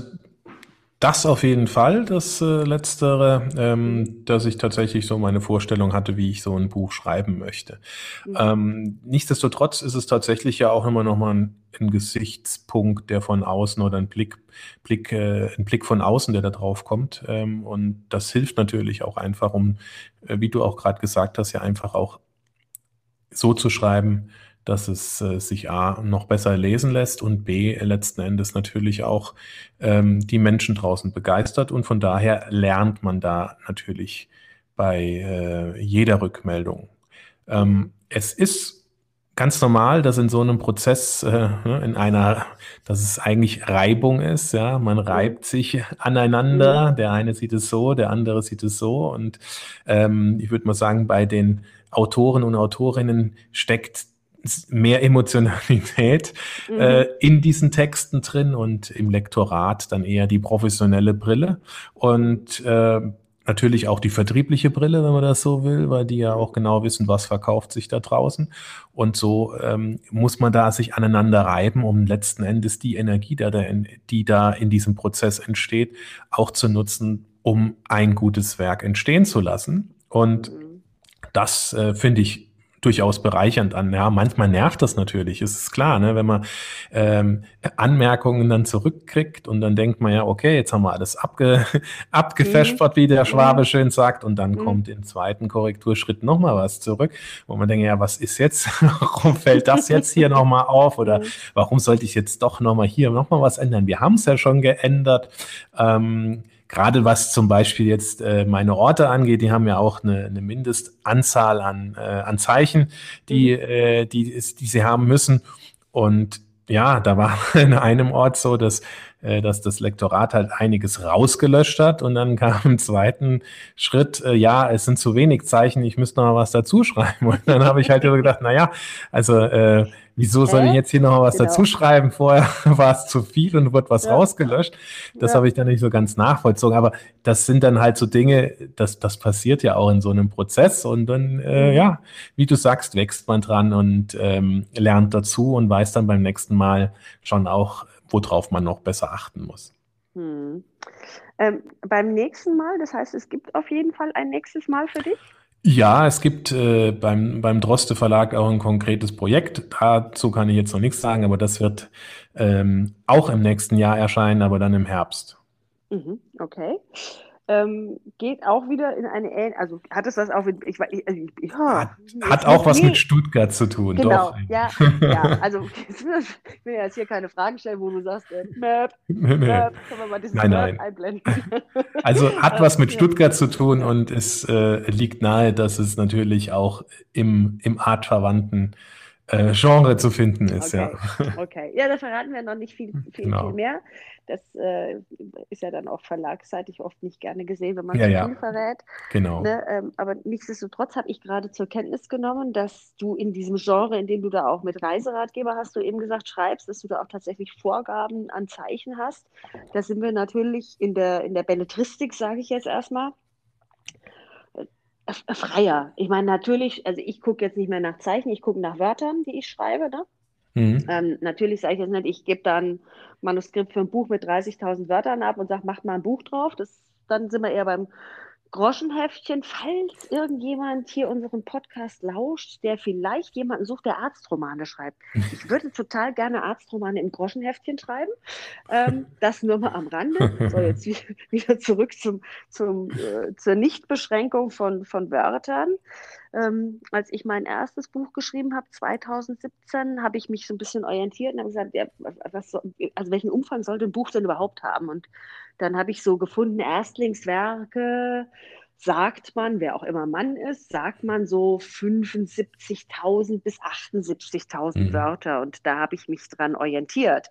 das auf jeden Fall, das äh, Letztere, ähm, dass ich tatsächlich so meine Vorstellung hatte, wie ich so ein Buch schreiben möchte. Mhm. Ähm, nichtsdestotrotz ist es tatsächlich ja auch immer noch mal ein, ein Gesichtspunkt, der von außen oder ein Blick, Blick, äh, ein Blick von außen, der da drauf kommt. Ähm, und das hilft natürlich auch einfach, um, äh, wie du auch gerade gesagt hast, ja einfach auch so zu schreiben, dass es äh, sich A noch besser lesen lässt und B letzten Endes natürlich auch ähm, die Menschen draußen begeistert. Und von daher lernt man da natürlich bei äh, jeder Rückmeldung. Ähm, es ist ganz normal, dass in so einem Prozess, äh, ne, in einer, dass es eigentlich Reibung ist, ja, man reibt sich aneinander, der eine sieht es so, der andere sieht es so. Und ähm, ich würde mal sagen, bei den Autoren und Autorinnen steckt mehr Emotionalität mhm. äh, in diesen Texten drin und im Lektorat dann eher die professionelle Brille und äh, natürlich auch die vertriebliche Brille, wenn man das so will, weil die ja auch genau wissen, was verkauft sich da draußen. Und so ähm, muss man da sich aneinander reiben, um letzten Endes die Energie, da, die da in diesem Prozess entsteht, auch zu nutzen, um ein gutes Werk entstehen zu lassen. Und mhm. das äh, finde ich durchaus bereichernd an. Ja, manchmal nervt das natürlich, ist es klar, ne? wenn man ähm, Anmerkungen dann zurückkriegt und dann denkt man ja, okay, jetzt haben wir alles abge abgefespert, wie der Schwabe schön sagt, und dann mhm. kommt im zweiten Korrekturschritt nochmal was zurück, wo man denkt, ja, was ist jetzt? warum fällt das jetzt hier nochmal auf? Oder mhm. warum sollte ich jetzt doch nochmal hier nochmal was ändern? Wir haben es ja schon geändert. Ähm, Gerade was zum Beispiel jetzt äh, meine Orte angeht, die haben ja auch eine, eine Mindestanzahl an, äh, an Zeichen, die, mhm. äh, die, die sie haben müssen. Und ja, da war in einem Ort so, dass, dass das Lektorat halt einiges rausgelöscht hat und dann kam im zweiten Schritt, äh, ja, es sind zu wenig Zeichen, ich müsste noch mal was dazu schreiben. Und dann habe ich halt gedacht, na ja, also äh, wieso soll ich jetzt hier noch was genau. dazu schreiben? Vorher war es zu viel und wird was ja. rausgelöscht. Das ja. habe ich dann nicht so ganz nachvollzogen. Aber das sind dann halt so Dinge, das, das passiert ja auch in so einem Prozess. Und dann, äh, mhm. ja, wie du sagst, wächst man dran und ähm, lernt dazu und weiß dann beim nächsten Mal schon auch, worauf man noch besser achten muss. Hm. Ähm, beim nächsten Mal, das heißt, es gibt auf jeden Fall ein nächstes Mal für dich? Ja, es gibt äh, beim, beim Droste Verlag auch ein konkretes Projekt. Dazu kann ich jetzt noch nichts sagen, aber das wird ähm, auch im nächsten Jahr erscheinen, aber dann im Herbst. Mhm, okay ähm, geht auch wieder in eine ähnliche, also hat es was auch mit, ich, ich, also ich ja, hat, hat auch was mit Stuttgart zu tun, genau, doch. ja, ja, also ich will jetzt hier keine Fragen stellen, wo du sagst, äh, Map, nee, nee. Map, können wir mal diesen nein, nein. einblenden. Also hat was mit Stuttgart zu tun und es äh, liegt nahe, dass es natürlich auch im, im artverwandten äh, Genre zu finden ist, okay. ja. Okay, ja, da verraten wir noch nicht viel, viel, genau. viel mehr. Das äh, ist ja dann auch verlagsseitig oft nicht gerne gesehen, wenn man ja, zu ja. viel verrät. Genau. Ne? Ähm, aber nichtsdestotrotz habe ich gerade zur Kenntnis genommen, dass du in diesem Genre, in dem du da auch mit Reiseratgeber, hast du eben gesagt, schreibst, dass du da auch tatsächlich Vorgaben an Zeichen hast. Da sind wir natürlich in der, in der Belletristik, sage ich jetzt erstmal, freier. Ich meine, natürlich, also ich gucke jetzt nicht mehr nach Zeichen, ich gucke nach Wörtern, die ich schreibe. Ne? Mhm. Ähm, natürlich sage ich jetzt nicht, ich gebe da ein Manuskript für ein Buch mit 30.000 Wörtern ab und sage, macht mal ein Buch drauf. Das, dann sind wir eher beim Groschenheftchen, falls irgendjemand hier unseren Podcast lauscht, der vielleicht jemanden sucht, der Arztromane schreibt. Ich würde total gerne Arztromane im Groschenheftchen schreiben. Ähm, das nur mal am Rande. So, jetzt wieder zurück zum, zum, äh, zur Nichtbeschränkung von, von Wörtern. Ähm, als ich mein erstes Buch geschrieben habe, 2017, habe ich mich so ein bisschen orientiert und habe gesagt, ja, was, also welchen Umfang sollte ein Buch denn überhaupt haben? Und dann habe ich so gefunden, Erstlingswerke, sagt man, wer auch immer Mann ist, sagt man so 75.000 bis 78.000 mhm. Wörter. Und da habe ich mich dran orientiert.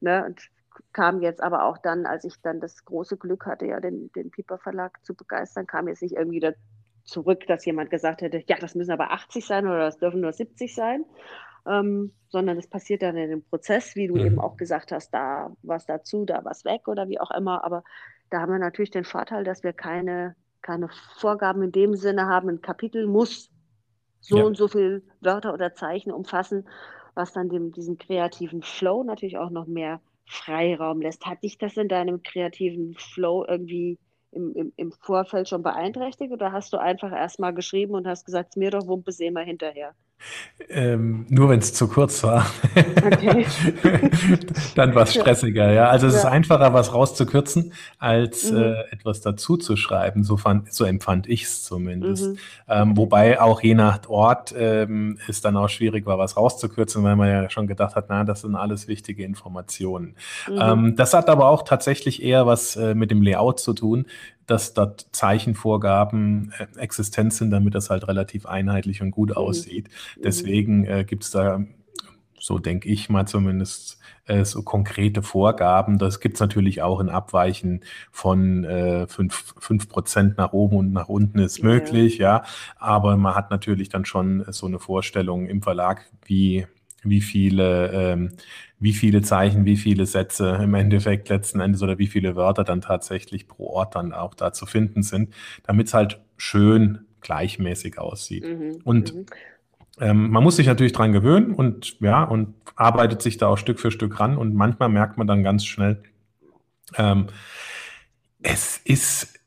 Ne? Und kam jetzt aber auch dann, als ich dann das große Glück hatte, ja, den, den Piper Verlag zu begeistern, kam jetzt nicht irgendwie da zurück, dass jemand gesagt hätte, ja, das müssen aber 80 sein oder das dürfen nur 70 sein. Ähm, sondern es passiert dann in dem Prozess, wie du mhm. eben auch gesagt hast, da was dazu, da was weg oder wie auch immer. Aber da haben wir natürlich den Vorteil, dass wir keine, keine Vorgaben in dem Sinne haben. Ein Kapitel muss so ja. und so viel Wörter oder Zeichen umfassen, was dann dem, diesen kreativen Flow natürlich auch noch mehr Freiraum lässt. Hat dich das in deinem kreativen Flow irgendwie im, im, im Vorfeld schon beeinträchtigt oder hast du einfach erstmal geschrieben und hast gesagt, mir doch Wumpe sehen wir hinterher? Ähm, nur wenn es zu kurz war. Okay. Dann war es stressiger, ja. Also es ja. ist einfacher, was rauszukürzen, als mhm. äh, etwas dazu zu schreiben. So, fand, so empfand ich es zumindest. Mhm. Ähm, wobei auch je nach Ort ähm, es dann auch schwierig war, was rauszukürzen, weil man ja schon gedacht hat, na, das sind alles wichtige Informationen. Mhm. Ähm, das hat aber auch tatsächlich eher was äh, mit dem Layout zu tun dass dort Zeichenvorgaben äh, existent sind, damit das halt relativ einheitlich und gut mhm. aussieht. Mhm. Deswegen äh, gibt es da, so denke ich mal zumindest, äh, so konkrete Vorgaben. Das gibt es natürlich auch in Abweichen von äh, 5, Prozent nach oben und nach unten ist möglich, ja. ja. Aber man hat natürlich dann schon so eine Vorstellung im Verlag, wie wie viele, ähm, wie viele Zeichen, wie viele Sätze im Endeffekt letzten Endes oder wie viele Wörter dann tatsächlich pro Ort dann auch da zu finden sind, damit es halt schön gleichmäßig aussieht. Mhm. Und mhm. ähm, man muss sich natürlich dran gewöhnen und ja, und arbeitet sich da auch Stück für Stück ran und manchmal merkt man dann ganz schnell, ähm, es ist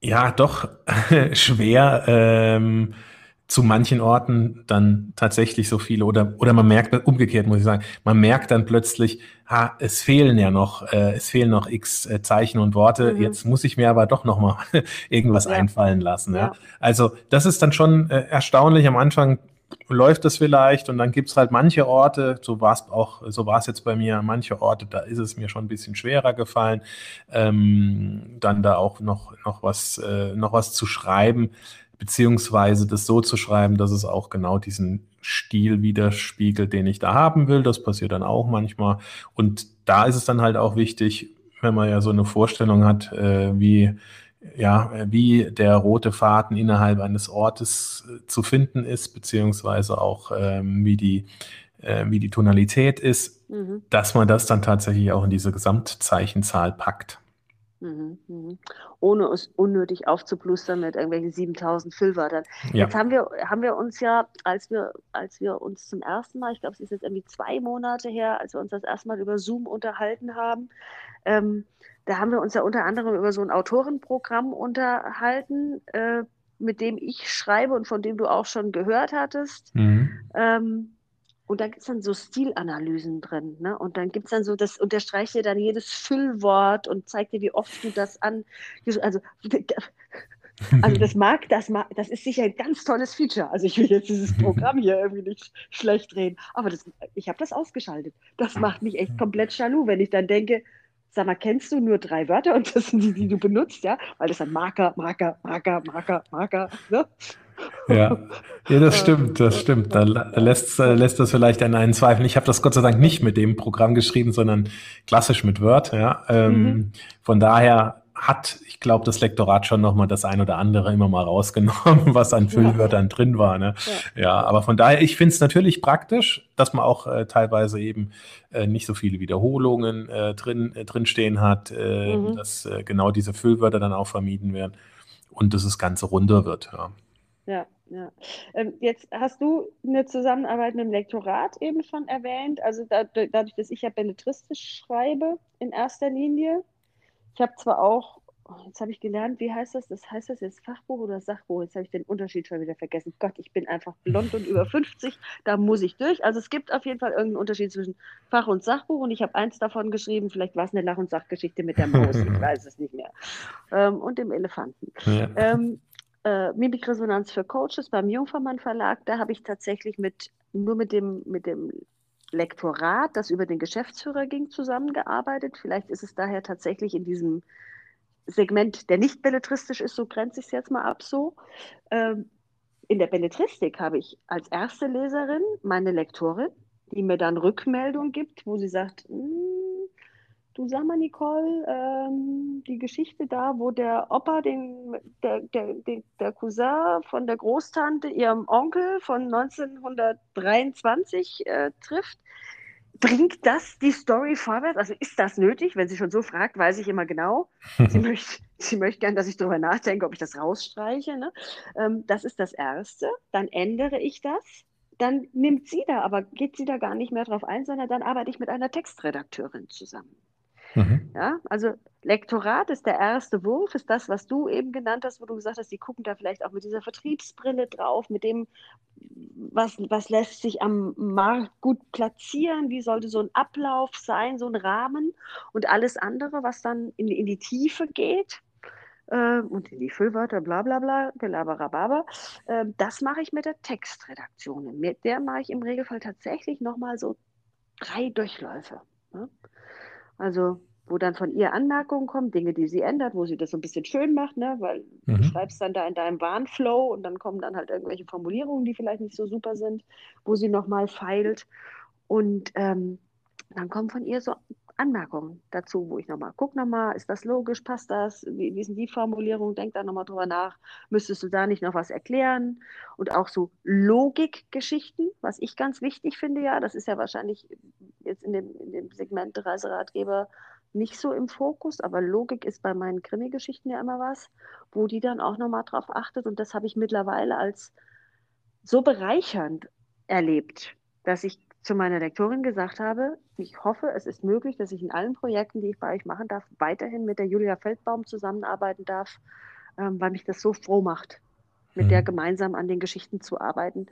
ja doch schwer, ähm, zu manchen Orten dann tatsächlich so viele oder oder man merkt umgekehrt muss ich sagen man merkt dann plötzlich ha, es fehlen ja noch äh, es fehlen noch x äh, Zeichen und Worte mhm. jetzt muss ich mir aber doch noch mal irgendwas ja. einfallen lassen ja. ja. also das ist dann schon äh, erstaunlich am Anfang läuft das vielleicht und dann gibt's halt manche Orte, so war es auch, so war es jetzt bei mir, manche Orte, da ist es mir schon ein bisschen schwerer gefallen, ähm, dann da auch noch, noch was, äh, noch was zu schreiben beziehungsweise das so zu schreiben, dass es auch genau diesen Stil widerspiegelt, den ich da haben will. Das passiert dann auch manchmal. Und da ist es dann halt auch wichtig, wenn man ja so eine Vorstellung hat, äh, wie ja, wie der rote Faden innerhalb eines Ortes äh, zu finden ist, beziehungsweise auch ähm, wie die äh, wie die Tonalität ist, mhm. dass man das dann tatsächlich auch in diese Gesamtzeichenzahl packt. Mhm, mhm. Ohne es unnötig aufzuplustern mit irgendwelchen 7000 Füllwörtern. Ja. Jetzt haben wir, haben wir uns ja, als wir, als wir uns zum ersten Mal, ich glaube, es ist jetzt irgendwie zwei Monate her, als wir uns das erste Mal über Zoom unterhalten haben, ähm, da haben wir uns ja unter anderem über so ein Autorenprogramm unterhalten, äh, mit dem ich schreibe und von dem du auch schon gehört hattest. Mhm. Ähm, und da gibt es dann so Stilanalysen drin. Ne? Und dann gibt es dann so, das unterstreicht dir dann jedes Füllwort und zeigt dir, wie oft du das an. Also, also das mag, das mag, das ist sicher ein ganz tolles Feature. Also ich will jetzt dieses Programm hier irgendwie nicht schlecht reden. Aber das, ich habe das ausgeschaltet. Das macht mich echt komplett jaloux, wenn ich dann denke, sag mal, kennst du nur drei Wörter und das sind die, die du benutzt, ja? Weil das dann Marker, Marker, Marker, Marker, Marker, ne? Ja. ja, das stimmt, das stimmt. Da lässt, lässt das vielleicht an einen zweifeln. Ich habe das Gott sei Dank nicht mit dem Programm geschrieben, sondern klassisch mit Word. Ja. Ähm, mhm. Von daher hat, ich glaube, das Lektorat schon nochmal das ein oder andere immer mal rausgenommen, was an Füllwörtern ja. drin war. Ne? Ja. ja. aber von daher, ich finde es natürlich praktisch, dass man auch äh, teilweise eben äh, nicht so viele Wiederholungen äh, drin, äh, drinstehen hat, äh, mhm. dass äh, genau diese Füllwörter dann auch vermieden werden und dass das Ganze runder wird. Ja. Ja, ja. Ähm, jetzt hast du eine Zusammenarbeit mit dem Lektorat eben schon erwähnt. Also da, dadurch, dass ich ja belletristisch schreibe in erster Linie. Ich habe zwar auch, jetzt habe ich gelernt, wie heißt das? Das heißt das jetzt Fachbuch oder Sachbuch? Jetzt habe ich den Unterschied schon wieder vergessen. Gott, ich bin einfach blond und über 50, da muss ich durch. Also es gibt auf jeden Fall irgendeinen Unterschied zwischen Fach- und Sachbuch und ich habe eins davon geschrieben, vielleicht war es eine Lach- und Sachgeschichte mit der Maus, ich weiß es nicht mehr. Ähm, und dem Elefanten. Ja. Ähm, äh, Mimikresonanz für Coaches beim Jungfermann Verlag. Da habe ich tatsächlich mit, nur mit dem, mit dem Lektorat, das über den Geschäftsführer ging, zusammengearbeitet. Vielleicht ist es daher tatsächlich in diesem Segment, der nicht belletristisch ist, so grenze ich es jetzt mal ab so. Ähm, in der Belletristik habe ich als erste Leserin meine Lektorin, die mir dann Rückmeldung gibt, wo sie sagt, hm, du sag mal, Nicole, ähm, die Geschichte da, wo der Opa den, der, der, der, Cousin von der Großtante, ihrem Onkel von 1923 äh, trifft, bringt das die Story vorwärts? Also ist das nötig? Wenn sie schon so fragt, weiß ich immer genau. sie, möchte, sie möchte gern, dass ich darüber nachdenke, ob ich das rausstreiche. Ne? Ähm, das ist das Erste. Dann ändere ich das. Dann nimmt sie da, aber geht sie da gar nicht mehr drauf ein, sondern dann arbeite ich mit einer Textredakteurin zusammen. Mhm. Ja, also Lektorat ist der erste Wurf, ist das, was du eben genannt hast, wo du gesagt hast, die gucken da vielleicht auch mit dieser Vertriebsbrille drauf, mit dem, was, was lässt sich am Markt gut platzieren, wie sollte so ein Ablauf sein, so ein Rahmen und alles andere, was dann in, in die Tiefe geht äh, und in die Füllwörter, bla bla bla, gelaberababa, äh, das mache ich mit der Textredaktion. Mit der mache ich im Regelfall tatsächlich nochmal so drei Durchläufe. Ne? Also wo dann von ihr Anmerkungen kommen, Dinge, die sie ändert, wo sie das so ein bisschen schön macht, ne? weil mhm. du schreibst dann da in deinem Warnflow und dann kommen dann halt irgendwelche Formulierungen, die vielleicht nicht so super sind, wo sie nochmal feilt. Und ähm, dann kommen von ihr so Anmerkungen dazu, wo ich nochmal gucke nochmal, ist das logisch, passt das, wie, wie sind die Formulierungen, denk da nochmal drüber nach, müsstest du da nicht noch was erklären? Und auch so Logikgeschichten, was ich ganz wichtig finde, ja, das ist ja wahrscheinlich jetzt in dem, in dem Segment Reiseratgeber nicht so im Fokus, aber Logik ist bei meinen Krimi-Geschichten ja immer was, wo die dann auch nochmal drauf achtet. Und das habe ich mittlerweile als so bereichernd erlebt, dass ich zu meiner Lektorin gesagt habe, ich hoffe, es ist möglich, dass ich in allen Projekten, die ich bei euch machen darf, weiterhin mit der Julia Feldbaum zusammenarbeiten darf, ähm, weil mich das so froh macht, mit mhm. der gemeinsam an den Geschichten zu arbeiten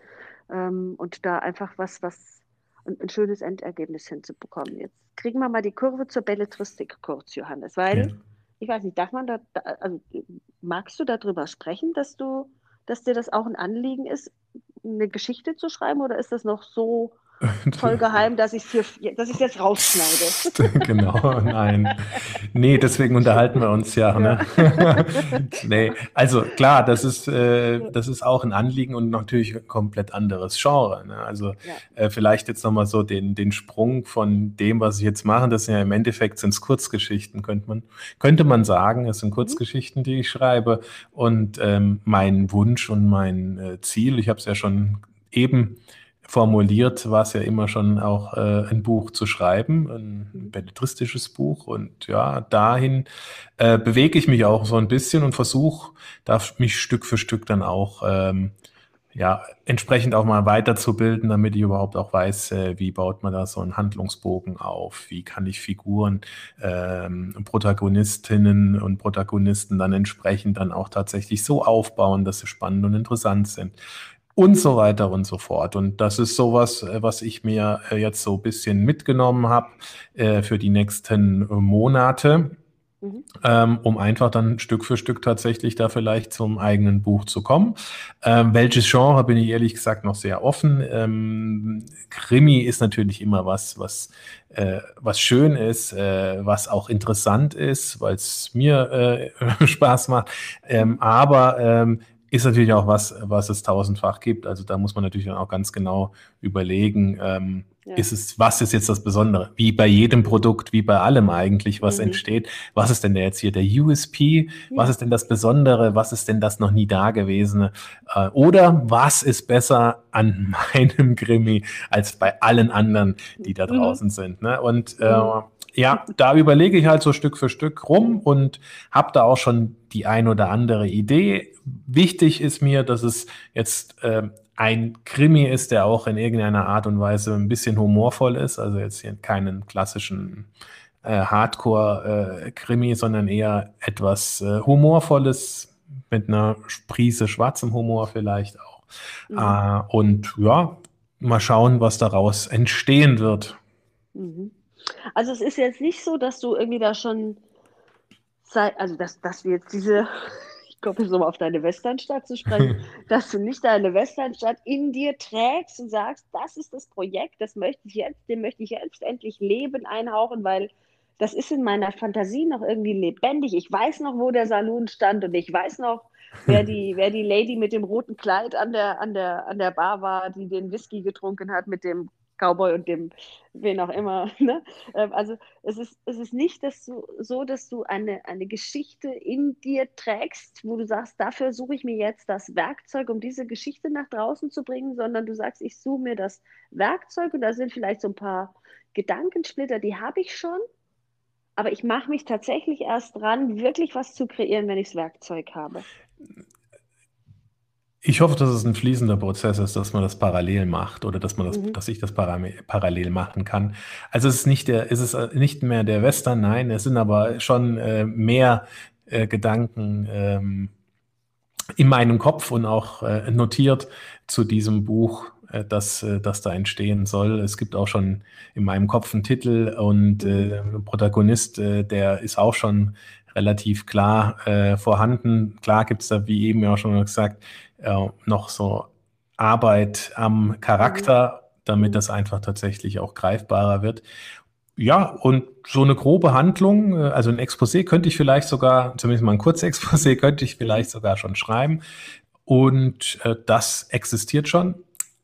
ähm, und da einfach was, was ein, ein, schönes Endergebnis hinzubekommen. Jetzt kriegen wir mal die Kurve zur Belletristik kurz, Johannes, weil ja. ich weiß nicht, darf man da, also magst du darüber sprechen, dass du, dass dir das auch ein Anliegen ist, eine Geschichte zu schreiben oder ist das noch so voll geheim, dass ich es jetzt rausschneide. genau, nein. Nee, deswegen unterhalten wir uns ja. Ne? nee, also klar, das ist, äh, das ist auch ein Anliegen und natürlich ein komplett anderes Genre. Ne? Also ja. äh, vielleicht jetzt nochmal so den, den Sprung von dem, was ich jetzt mache, das sind ja im Endeffekt sind es Kurzgeschichten, könnte man, könnte man sagen. Es sind mhm. Kurzgeschichten, die ich schreibe. Und ähm, mein Wunsch und mein äh, Ziel, ich habe es ja schon eben formuliert, war es ja immer schon auch äh, ein Buch zu schreiben, ein belletristisches Buch. Und ja, dahin äh, bewege ich mich auch so ein bisschen und versuche, darf mich Stück für Stück dann auch ähm, ja, entsprechend auch mal weiterzubilden, damit ich überhaupt auch weiß, äh, wie baut man da so einen Handlungsbogen auf, wie kann ich Figuren, ähm, Protagonistinnen und Protagonisten dann entsprechend dann auch tatsächlich so aufbauen, dass sie spannend und interessant sind und so weiter und so fort. Und das ist sowas, äh, was ich mir äh, jetzt so ein bisschen mitgenommen habe äh, für die nächsten Monate, mhm. ähm, um einfach dann Stück für Stück tatsächlich da vielleicht zum eigenen Buch zu kommen. Ähm, welches Genre bin ich ehrlich gesagt noch sehr offen. Ähm, Krimi ist natürlich immer was, was äh, was schön ist, äh, was auch interessant ist, weil es mir äh, Spaß macht. Ähm, aber ähm, ist natürlich auch was, was es tausendfach gibt. Also da muss man natürlich dann auch ganz genau überlegen, ähm, ja. ist es, was ist jetzt das Besondere? Wie bei jedem Produkt, wie bei allem eigentlich, was mhm. entsteht. Was ist denn jetzt hier der USP? Ja. Was ist denn das Besondere? Was ist denn das noch nie Dagewesene? Äh, oder was ist besser an meinem Krimi als bei allen anderen, die da mhm. draußen mhm. sind? Ne? Und äh, mhm ja, da überlege ich halt so Stück für Stück rum und habe da auch schon die ein oder andere Idee. Wichtig ist mir, dass es jetzt äh, ein Krimi ist, der auch in irgendeiner Art und Weise ein bisschen humorvoll ist. Also jetzt hier keinen klassischen äh, Hardcore-Krimi, äh, sondern eher etwas äh, Humorvolles mit einer Prise schwarzem Humor vielleicht auch. Mhm. Äh, und ja, mal schauen, was daraus entstehen wird. Mhm. Also es ist jetzt nicht so, dass du irgendwie da schon, sei, also dass, dass wir jetzt diese, komme jetzt nochmal auf deine Westernstadt zu sprechen, dass du nicht deine Westernstadt in dir trägst und sagst, das ist das Projekt, das möchte ich jetzt, dem möchte ich jetzt endlich Leben einhauchen, weil das ist in meiner Fantasie noch irgendwie lebendig. Ich weiß noch, wo der Saloon stand und ich weiß noch, wer die, wer die Lady mit dem roten Kleid an der, an, der, an der Bar war, die den Whisky getrunken hat mit dem Cowboy und dem, wen auch immer. Ne? Ähm, also es ist, es ist nicht dass du, so, dass du eine, eine Geschichte in dir trägst, wo du sagst, dafür suche ich mir jetzt das Werkzeug, um diese Geschichte nach draußen zu bringen, sondern du sagst, ich suche mir das Werkzeug und da sind vielleicht so ein paar Gedankensplitter, die habe ich schon, aber ich mache mich tatsächlich erst dran, wirklich was zu kreieren, wenn ich das Werkzeug habe. Ich hoffe, dass es ein fließender Prozess ist, dass man das parallel macht oder dass man das, mhm. dass ich das parallel machen kann. Also es ist nicht der, es ist nicht mehr der Western, nein, es sind aber schon äh, mehr äh, Gedanken ähm, in meinem Kopf und auch äh, notiert zu diesem Buch, äh, das, äh, das da entstehen soll. Es gibt auch schon in meinem Kopf einen Titel und äh, Protagonist, äh, der ist auch schon relativ klar äh, vorhanden. Klar gibt es da, wie eben ja auch schon gesagt, äh, noch so Arbeit am Charakter, damit das einfach tatsächlich auch greifbarer wird. Ja, und so eine grobe Handlung, äh, also ein Exposé könnte ich vielleicht sogar, zumindest mal ein Kurzexposé könnte ich vielleicht sogar schon schreiben. Und äh, das existiert schon.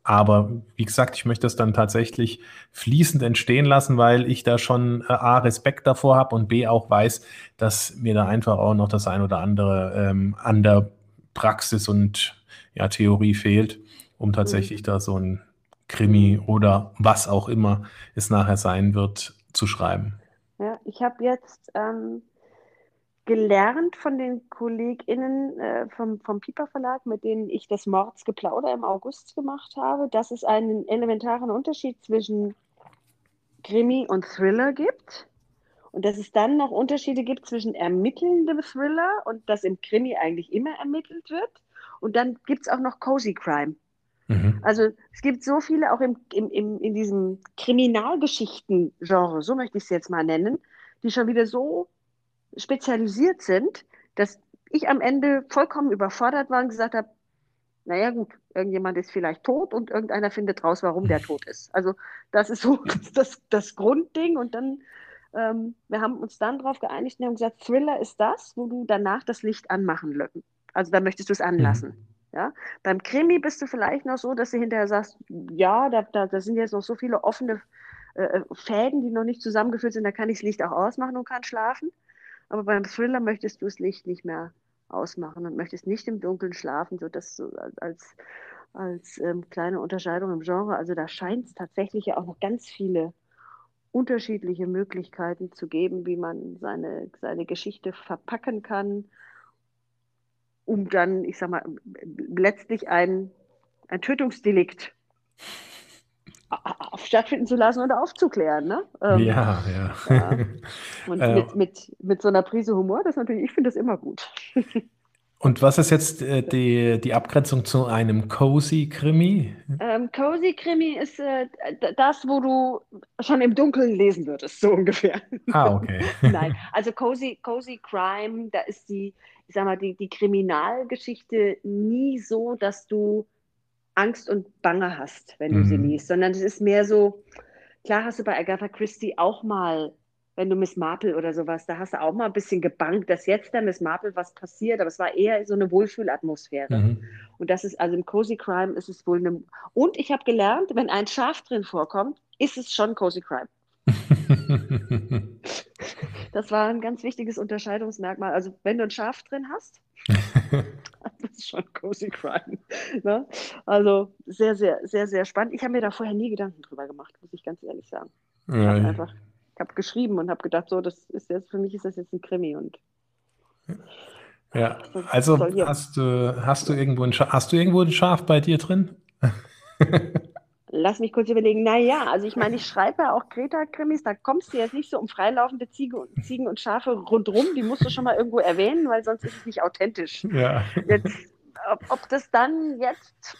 Aber wie gesagt, ich möchte das dann tatsächlich fließend entstehen lassen, weil ich da schon äh, A, Respekt davor habe und B, auch weiß, dass mir da einfach auch noch das ein oder andere ähm, an der Praxis und ja, Theorie fehlt, um tatsächlich mhm. da so ein Krimi oder was auch immer es nachher sein wird, zu schreiben. Ja, ich habe jetzt ähm, gelernt von den KollegInnen äh, vom, vom Piper Verlag, mit denen ich das Mordsgeplauder im August gemacht habe, dass es einen elementaren Unterschied zwischen Krimi und Thriller gibt. Und dass es dann noch Unterschiede gibt zwischen ermittelndem Thriller und dass im Krimi eigentlich immer ermittelt wird. Und dann gibt es auch noch Cozy Crime. Mhm. Also es gibt so viele auch im, im, im, in diesem Kriminalgeschichten-Genre, so möchte ich es jetzt mal nennen, die schon wieder so spezialisiert sind, dass ich am Ende vollkommen überfordert war und gesagt habe, naja gut, irgendjemand ist vielleicht tot und irgendeiner findet raus, warum der tot ist. Also das ist so das, das Grundding und dann, ähm, wir haben uns dann darauf geeinigt und haben gesagt, Thriller ist das, wo du danach das Licht anmachen. Also da möchtest du es anlassen. Mhm. Ja? Beim Krimi bist du vielleicht noch so, dass du hinterher sagst, ja, da, da, da sind jetzt noch so viele offene äh, äh Fäden, die noch nicht zusammengeführt sind, da kann ich das Licht auch ausmachen und kann schlafen. Aber beim Thriller möchtest du das Licht nicht mehr ausmachen und möchtest nicht im Dunkeln schlafen, so dass so als, als ähm, kleine Unterscheidung im Genre. Also da scheint es tatsächlich ja auch noch ganz viele unterschiedliche Möglichkeiten zu geben, wie man seine, seine Geschichte verpacken kann, um dann, ich sag mal, letztlich ein, ein Tötungsdelikt stattfinden zu lassen und aufzuklären. Ne? Ähm, ja, ja. ja. Und äh, mit, mit, mit so einer Prise Humor, das natürlich, ich finde das immer gut. Und was ist jetzt äh, die, die Abgrenzung zu einem Cozy Krimi? Ähm, Cozy Krimi ist äh, das, wo du schon im Dunkeln lesen würdest, so ungefähr. Ah, okay. Nein, also Cozy, Cozy Crime, da ist die, ich sag mal, die, die Kriminalgeschichte nie so, dass du Angst und Bange hast, wenn du mhm. sie liest, sondern es ist mehr so, klar hast du bei Agatha Christie auch mal, wenn du Miss Marple oder sowas, da hast du auch mal ein bisschen gebankt, dass jetzt der Miss Marple was passiert, aber es war eher so eine Wohlfühlatmosphäre. Mhm. Und das ist, also im Cozy Crime ist es wohl eine, und ich habe gelernt, wenn ein Schaf drin vorkommt, ist es schon Cozy Crime. das war ein ganz wichtiges Unterscheidungsmerkmal. Also wenn du ein Schaf drin hast, das ist schon Cozy Crime. Ne? Also sehr, sehr, sehr, sehr spannend. Ich habe mir da vorher nie Gedanken drüber gemacht, muss ich ganz ehrlich sagen. Ja, ich habe einfach, ich habe geschrieben und habe gedacht, so, das ist jetzt, für mich ist das jetzt ein Krimi und ja, also hast du, hast du irgendwo ein Schaf, hast du irgendwo ein Schaf bei dir drin? Lass mich kurz überlegen. Naja, also ich meine, ich schreibe ja auch Greta-Krimis, da kommst du jetzt nicht so um freilaufende Ziege und, Ziegen und Schafe rundrum, die musst du schon mal irgendwo erwähnen, weil sonst ist es nicht authentisch. Ja. Jetzt, ob, ob, das dann jetzt,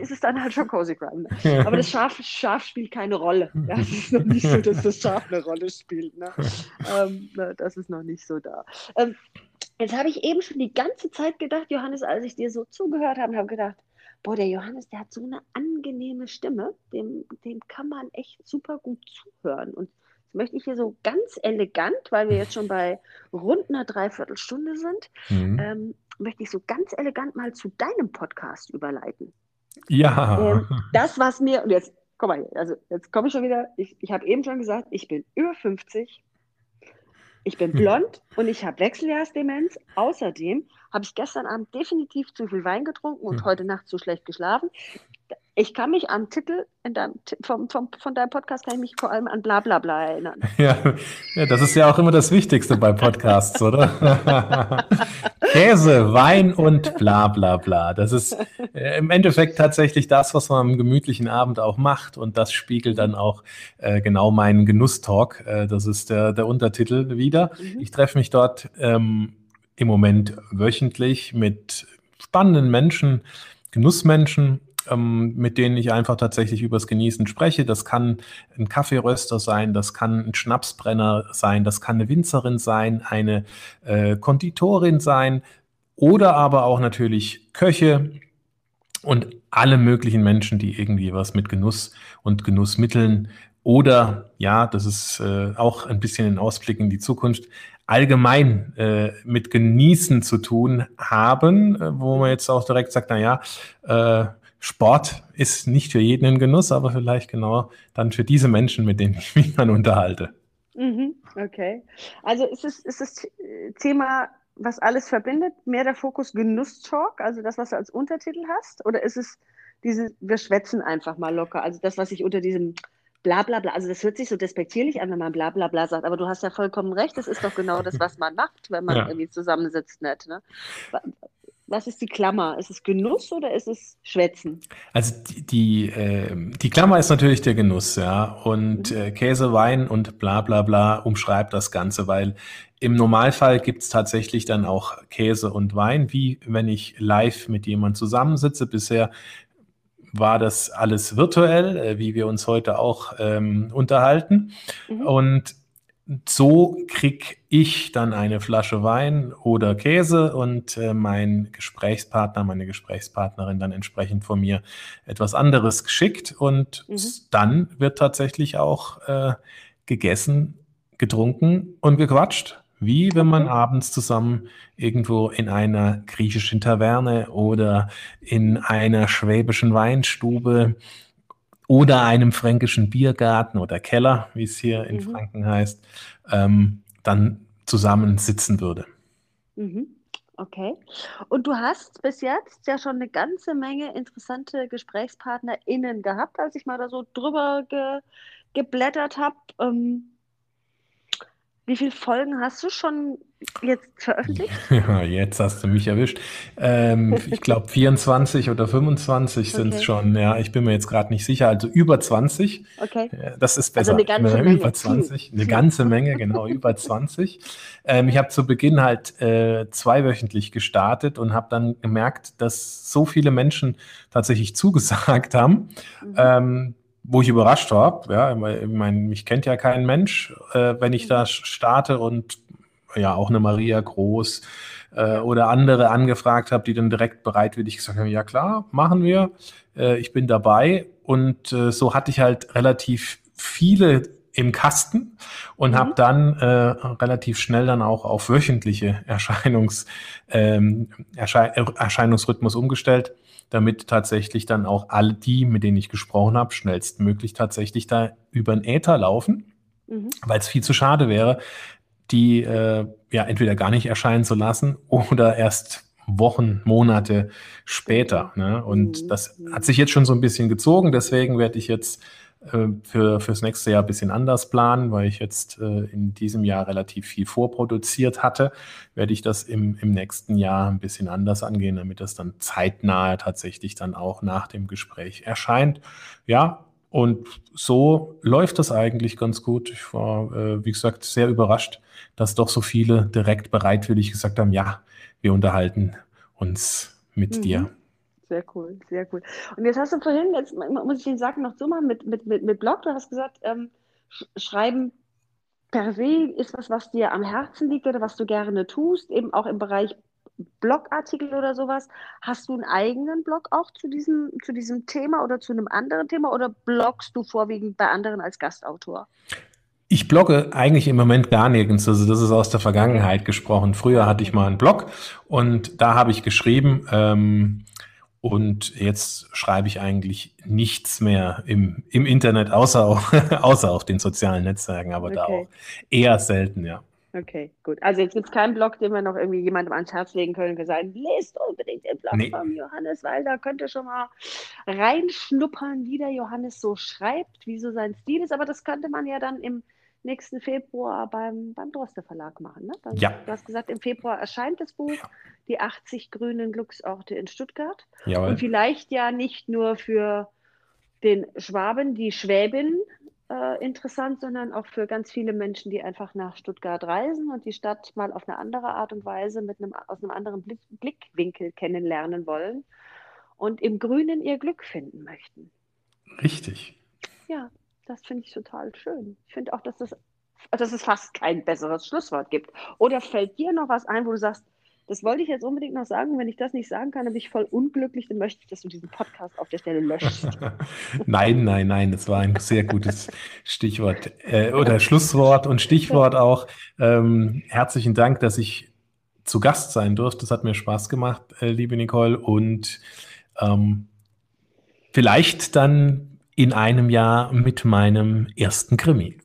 ist es dann halt schon Cozy Crime. Ne? Aber das Schaf, Schaf spielt keine Rolle. Ja, es ist noch nicht so, dass das Schaf eine Rolle spielt. Ne? Ähm, das ist noch nicht so da. Ähm, jetzt habe ich eben schon die ganze Zeit gedacht, Johannes, als ich dir so zugehört habe, habe gedacht, boah, der Johannes, der hat so eine angenehme Stimme, dem, dem kann man echt super gut zuhören. Und Jetzt möchte ich hier so ganz elegant, weil wir jetzt schon bei rund einer Dreiviertelstunde sind, mhm. ähm, möchte ich so ganz elegant mal zu deinem Podcast überleiten. Ja. Ähm, das, was mir, und jetzt, komm mal, also jetzt komme ich schon wieder, ich, ich habe eben schon gesagt, ich bin über 50, ich bin blond und ich habe Wechseljahrsdemenz. Außerdem habe ich gestern Abend definitiv zu viel Wein getrunken und heute Nacht zu schlecht geschlafen. Ich kann mich am Titel deinem, vom, vom, von deinem Podcast kann ich mich vor allem an bla bla bla erinnern. Ja, ja das ist ja auch immer das Wichtigste bei Podcasts, oder? Käse, Wein und bla bla bla. Das ist äh, im Endeffekt tatsächlich das, was man am gemütlichen Abend auch macht. Und das spiegelt dann auch äh, genau meinen Genusstalk. Äh, das ist der, der Untertitel wieder. Mhm. Ich treffe mich dort ähm, im Moment wöchentlich mit spannenden Menschen, Genussmenschen ähm, mit denen ich einfach tatsächlich übers Genießen spreche. Das kann ein Kaffeeröster sein, das kann ein Schnapsbrenner sein, das kann eine Winzerin sein, eine äh, Konditorin sein oder aber auch natürlich Köche und alle möglichen Menschen, die irgendwie was mit Genuss und Genussmitteln oder ja, das ist äh, auch ein bisschen ein Ausblick in die Zukunft, allgemein äh, mit Genießen zu tun haben, äh, wo man jetzt auch direkt sagt, na ja, äh, Sport ist nicht für jeden ein Genuss, aber vielleicht genau dann für diese Menschen, mit denen ich mich dann unterhalte. Mhm, okay. Also ist es, ist das Thema, was alles verbindet, mehr der Fokus Genusstalk, also das, was du als Untertitel hast? Oder ist es diese, wir schwätzen einfach mal locker, also das, was ich unter diesem bla bla bla, also das hört sich so despektierlich an, wenn man bla bla bla sagt, aber du hast ja vollkommen recht, das ist doch genau das, was man macht, wenn man ja. irgendwie zusammensitzt, nicht? Ne? was ist die Klammer? Ist es Genuss oder ist es Schwätzen? Also die, die, äh, die Klammer ist natürlich der Genuss, ja. Und mhm. äh, Käse, Wein und bla bla bla umschreibt das Ganze, weil im Normalfall gibt es tatsächlich dann auch Käse und Wein, wie wenn ich live mit jemand zusammensitze. Bisher war das alles virtuell, äh, wie wir uns heute auch ähm, unterhalten. Mhm. Und so kriege ich dann eine Flasche Wein oder Käse und äh, mein Gesprächspartner, meine Gesprächspartnerin dann entsprechend von mir etwas anderes geschickt und mhm. dann wird tatsächlich auch äh, gegessen, getrunken und gequatscht. Wie wenn man abends zusammen irgendwo in einer griechischen Taverne oder in einer schwäbischen Weinstube oder einem fränkischen Biergarten oder Keller, wie es hier in mhm. Franken heißt, ähm, dann zusammensitzen würde. Mhm. Okay. Und du hast bis jetzt ja schon eine ganze Menge interessante GesprächspartnerInnen gehabt, als ich mal da so drüber ge geblättert habe. Ähm, wie viele Folgen hast du schon jetzt veröffentlicht? Ja, jetzt hast du mich erwischt. Ähm, ich glaube 24 oder 25 sind es schon. Ja, ich bin mir jetzt gerade nicht sicher. Also über 20. Okay. Das ist besser. Also eine ganze Menge. Über 20. Eine ganze Menge, genau, über 20. Ähm, ich habe zu Beginn halt äh, zweiwöchentlich gestartet und habe dann gemerkt, dass so viele Menschen tatsächlich zugesagt haben. Mhm. Ähm, wo ich überrascht war. Ja, ich meine, mich kennt ja kein Mensch, äh, wenn ich da starte und ja auch eine Maria Groß äh, oder andere angefragt habe, die dann direkt bereitwillig gesagt haben, ja klar, machen wir, äh, ich bin dabei. Und äh, so hatte ich halt relativ viele im Kasten und mhm. habe dann äh, relativ schnell dann auch auf wöchentliche Erscheinungs, ähm, Erschei Erscheinungsrhythmus umgestellt damit tatsächlich dann auch alle die, mit denen ich gesprochen habe, schnellstmöglich tatsächlich da über den Äther laufen, mhm. weil es viel zu schade wäre, die äh, ja entweder gar nicht erscheinen zu lassen oder erst Wochen, Monate später. Ne? Und mhm. das hat sich jetzt schon so ein bisschen gezogen, deswegen werde ich jetzt für fürs nächste Jahr ein bisschen anders planen, weil ich jetzt äh, in diesem Jahr relativ viel vorproduziert hatte, werde ich das im, im nächsten Jahr ein bisschen anders angehen, damit das dann zeitnah tatsächlich dann auch nach dem Gespräch erscheint. Ja, und so läuft das eigentlich ganz gut. Ich war, äh, wie gesagt, sehr überrascht, dass doch so viele direkt bereitwillig gesagt haben, ja, wir unterhalten uns mit mhm. dir. Sehr cool, sehr cool. Und jetzt hast du vorhin, jetzt muss ich den Sack noch zumachen mit, mit, mit, mit Blog, du hast gesagt, ähm, Schreiben per se ist was, was dir am Herzen liegt oder was du gerne tust, eben auch im Bereich Blogartikel oder sowas. Hast du einen eigenen Blog auch zu diesem, zu diesem Thema oder zu einem anderen Thema oder bloggst du vorwiegend bei anderen als Gastautor? Ich blogge eigentlich im Moment gar nirgends. Also das ist aus der Vergangenheit gesprochen. Früher hatte ich mal einen Blog und da habe ich geschrieben. Ähm, und jetzt schreibe ich eigentlich nichts mehr im, im Internet, außer, auch, außer auf den sozialen Netzwerken, aber okay. da auch eher selten, ja. Okay, gut. Also jetzt gibt es keinen Blog, den wir noch irgendwie jemandem ans Herz legen können und sagen, lest unbedingt den Blog nee. von Johannes, weil da könnt ihr schon mal reinschnuppern, wie der Johannes so schreibt, wie so sein Stil ist. Aber das könnte man ja dann im nächsten Februar beim, beim Droste Verlag machen. Ne? Dann, ja. Du hast gesagt, im Februar erscheint das Buch, ja. die 80 grünen Glücksorte in Stuttgart. Jawohl. Und vielleicht ja nicht nur für den Schwaben, die Schwäbin äh, interessant, sondern auch für ganz viele Menschen, die einfach nach Stuttgart reisen und die Stadt mal auf eine andere Art und Weise mit einem, aus einem anderen Blick, Blickwinkel kennenlernen wollen und im Grünen ihr Glück finden möchten. Richtig. Ja, das finde ich total schön. Ich finde auch, dass, das, dass es fast kein besseres Schlusswort gibt. Oder fällt dir noch was ein, wo du sagst, das wollte ich jetzt unbedingt noch sagen. Wenn ich das nicht sagen kann, dann bin ich voll unglücklich. Dann möchte ich, dass du diesen Podcast auf der Stelle löschst. nein, nein, nein. Das war ein sehr gutes Stichwort äh, oder Schlusswort und Stichwort auch. Ähm, herzlichen Dank, dass ich zu Gast sein durfte. Das hat mir Spaß gemacht, äh, liebe Nicole. Und ähm, vielleicht dann in einem Jahr mit meinem ersten Krimi.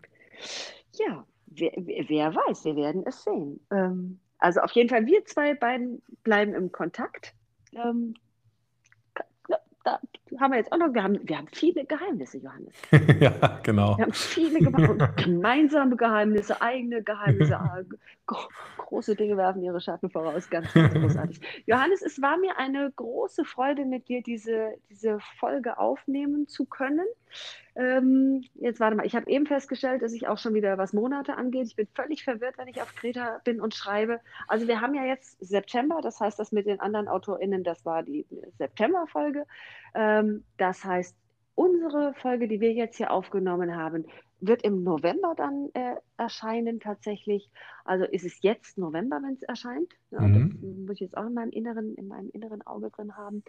Ja, wer, wer weiß, wir werden es sehen. Ähm, also auf jeden Fall, wir zwei beiden bleiben im Kontakt. Ähm, da haben wir jetzt auch noch, wir haben, wir haben viele Geheimnisse, Johannes. ja, genau. Wir haben viele gemeinsame Geheimnisse, eigene Geheimnisse. Ah, große Dinge werfen ihre Schatten voraus, ganz, ganz großartig. Johannes, es war mir eine große Freude, mit dir diese, diese Folge aufnehmen zu können. Ähm, jetzt warte mal, ich habe eben festgestellt, dass ich auch schon wieder was Monate angeht. Ich bin völlig verwirrt, wenn ich auf Kreta bin und schreibe. Also wir haben ja jetzt September, das heißt, das mit den anderen AutorInnen, das war die September-Folge. Ähm, das heißt, unsere Folge, die wir jetzt hier aufgenommen haben, wird im November dann äh, erscheinen tatsächlich. Also ist es jetzt November, wenn es erscheint. Ja, mhm. Das muss ich jetzt auch in meinem inneren, in meinem inneren Auge drin haben.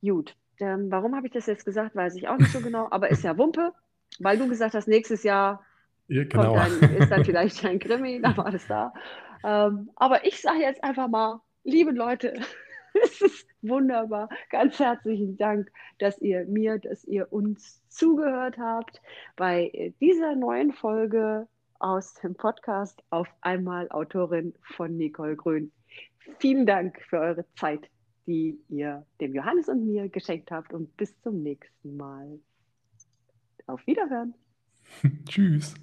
Gut, ähm, warum habe ich das jetzt gesagt, weiß ich auch nicht so genau, aber ist ja Wumpe, weil du gesagt hast, nächstes Jahr ja, genau. dann, ist dann vielleicht ein Krimi, dann war das da. Ähm, aber ich sage jetzt einfach mal, liebe Leute, es ist wunderbar. Ganz herzlichen Dank, dass ihr mir, dass ihr uns zugehört habt bei äh, dieser neuen Folge aus dem Podcast Auf einmal Autorin von Nicole Grün. Vielen Dank für eure Zeit, die ihr dem Johannes und mir geschenkt habt und bis zum nächsten Mal. Auf Wiederhören. Tschüss.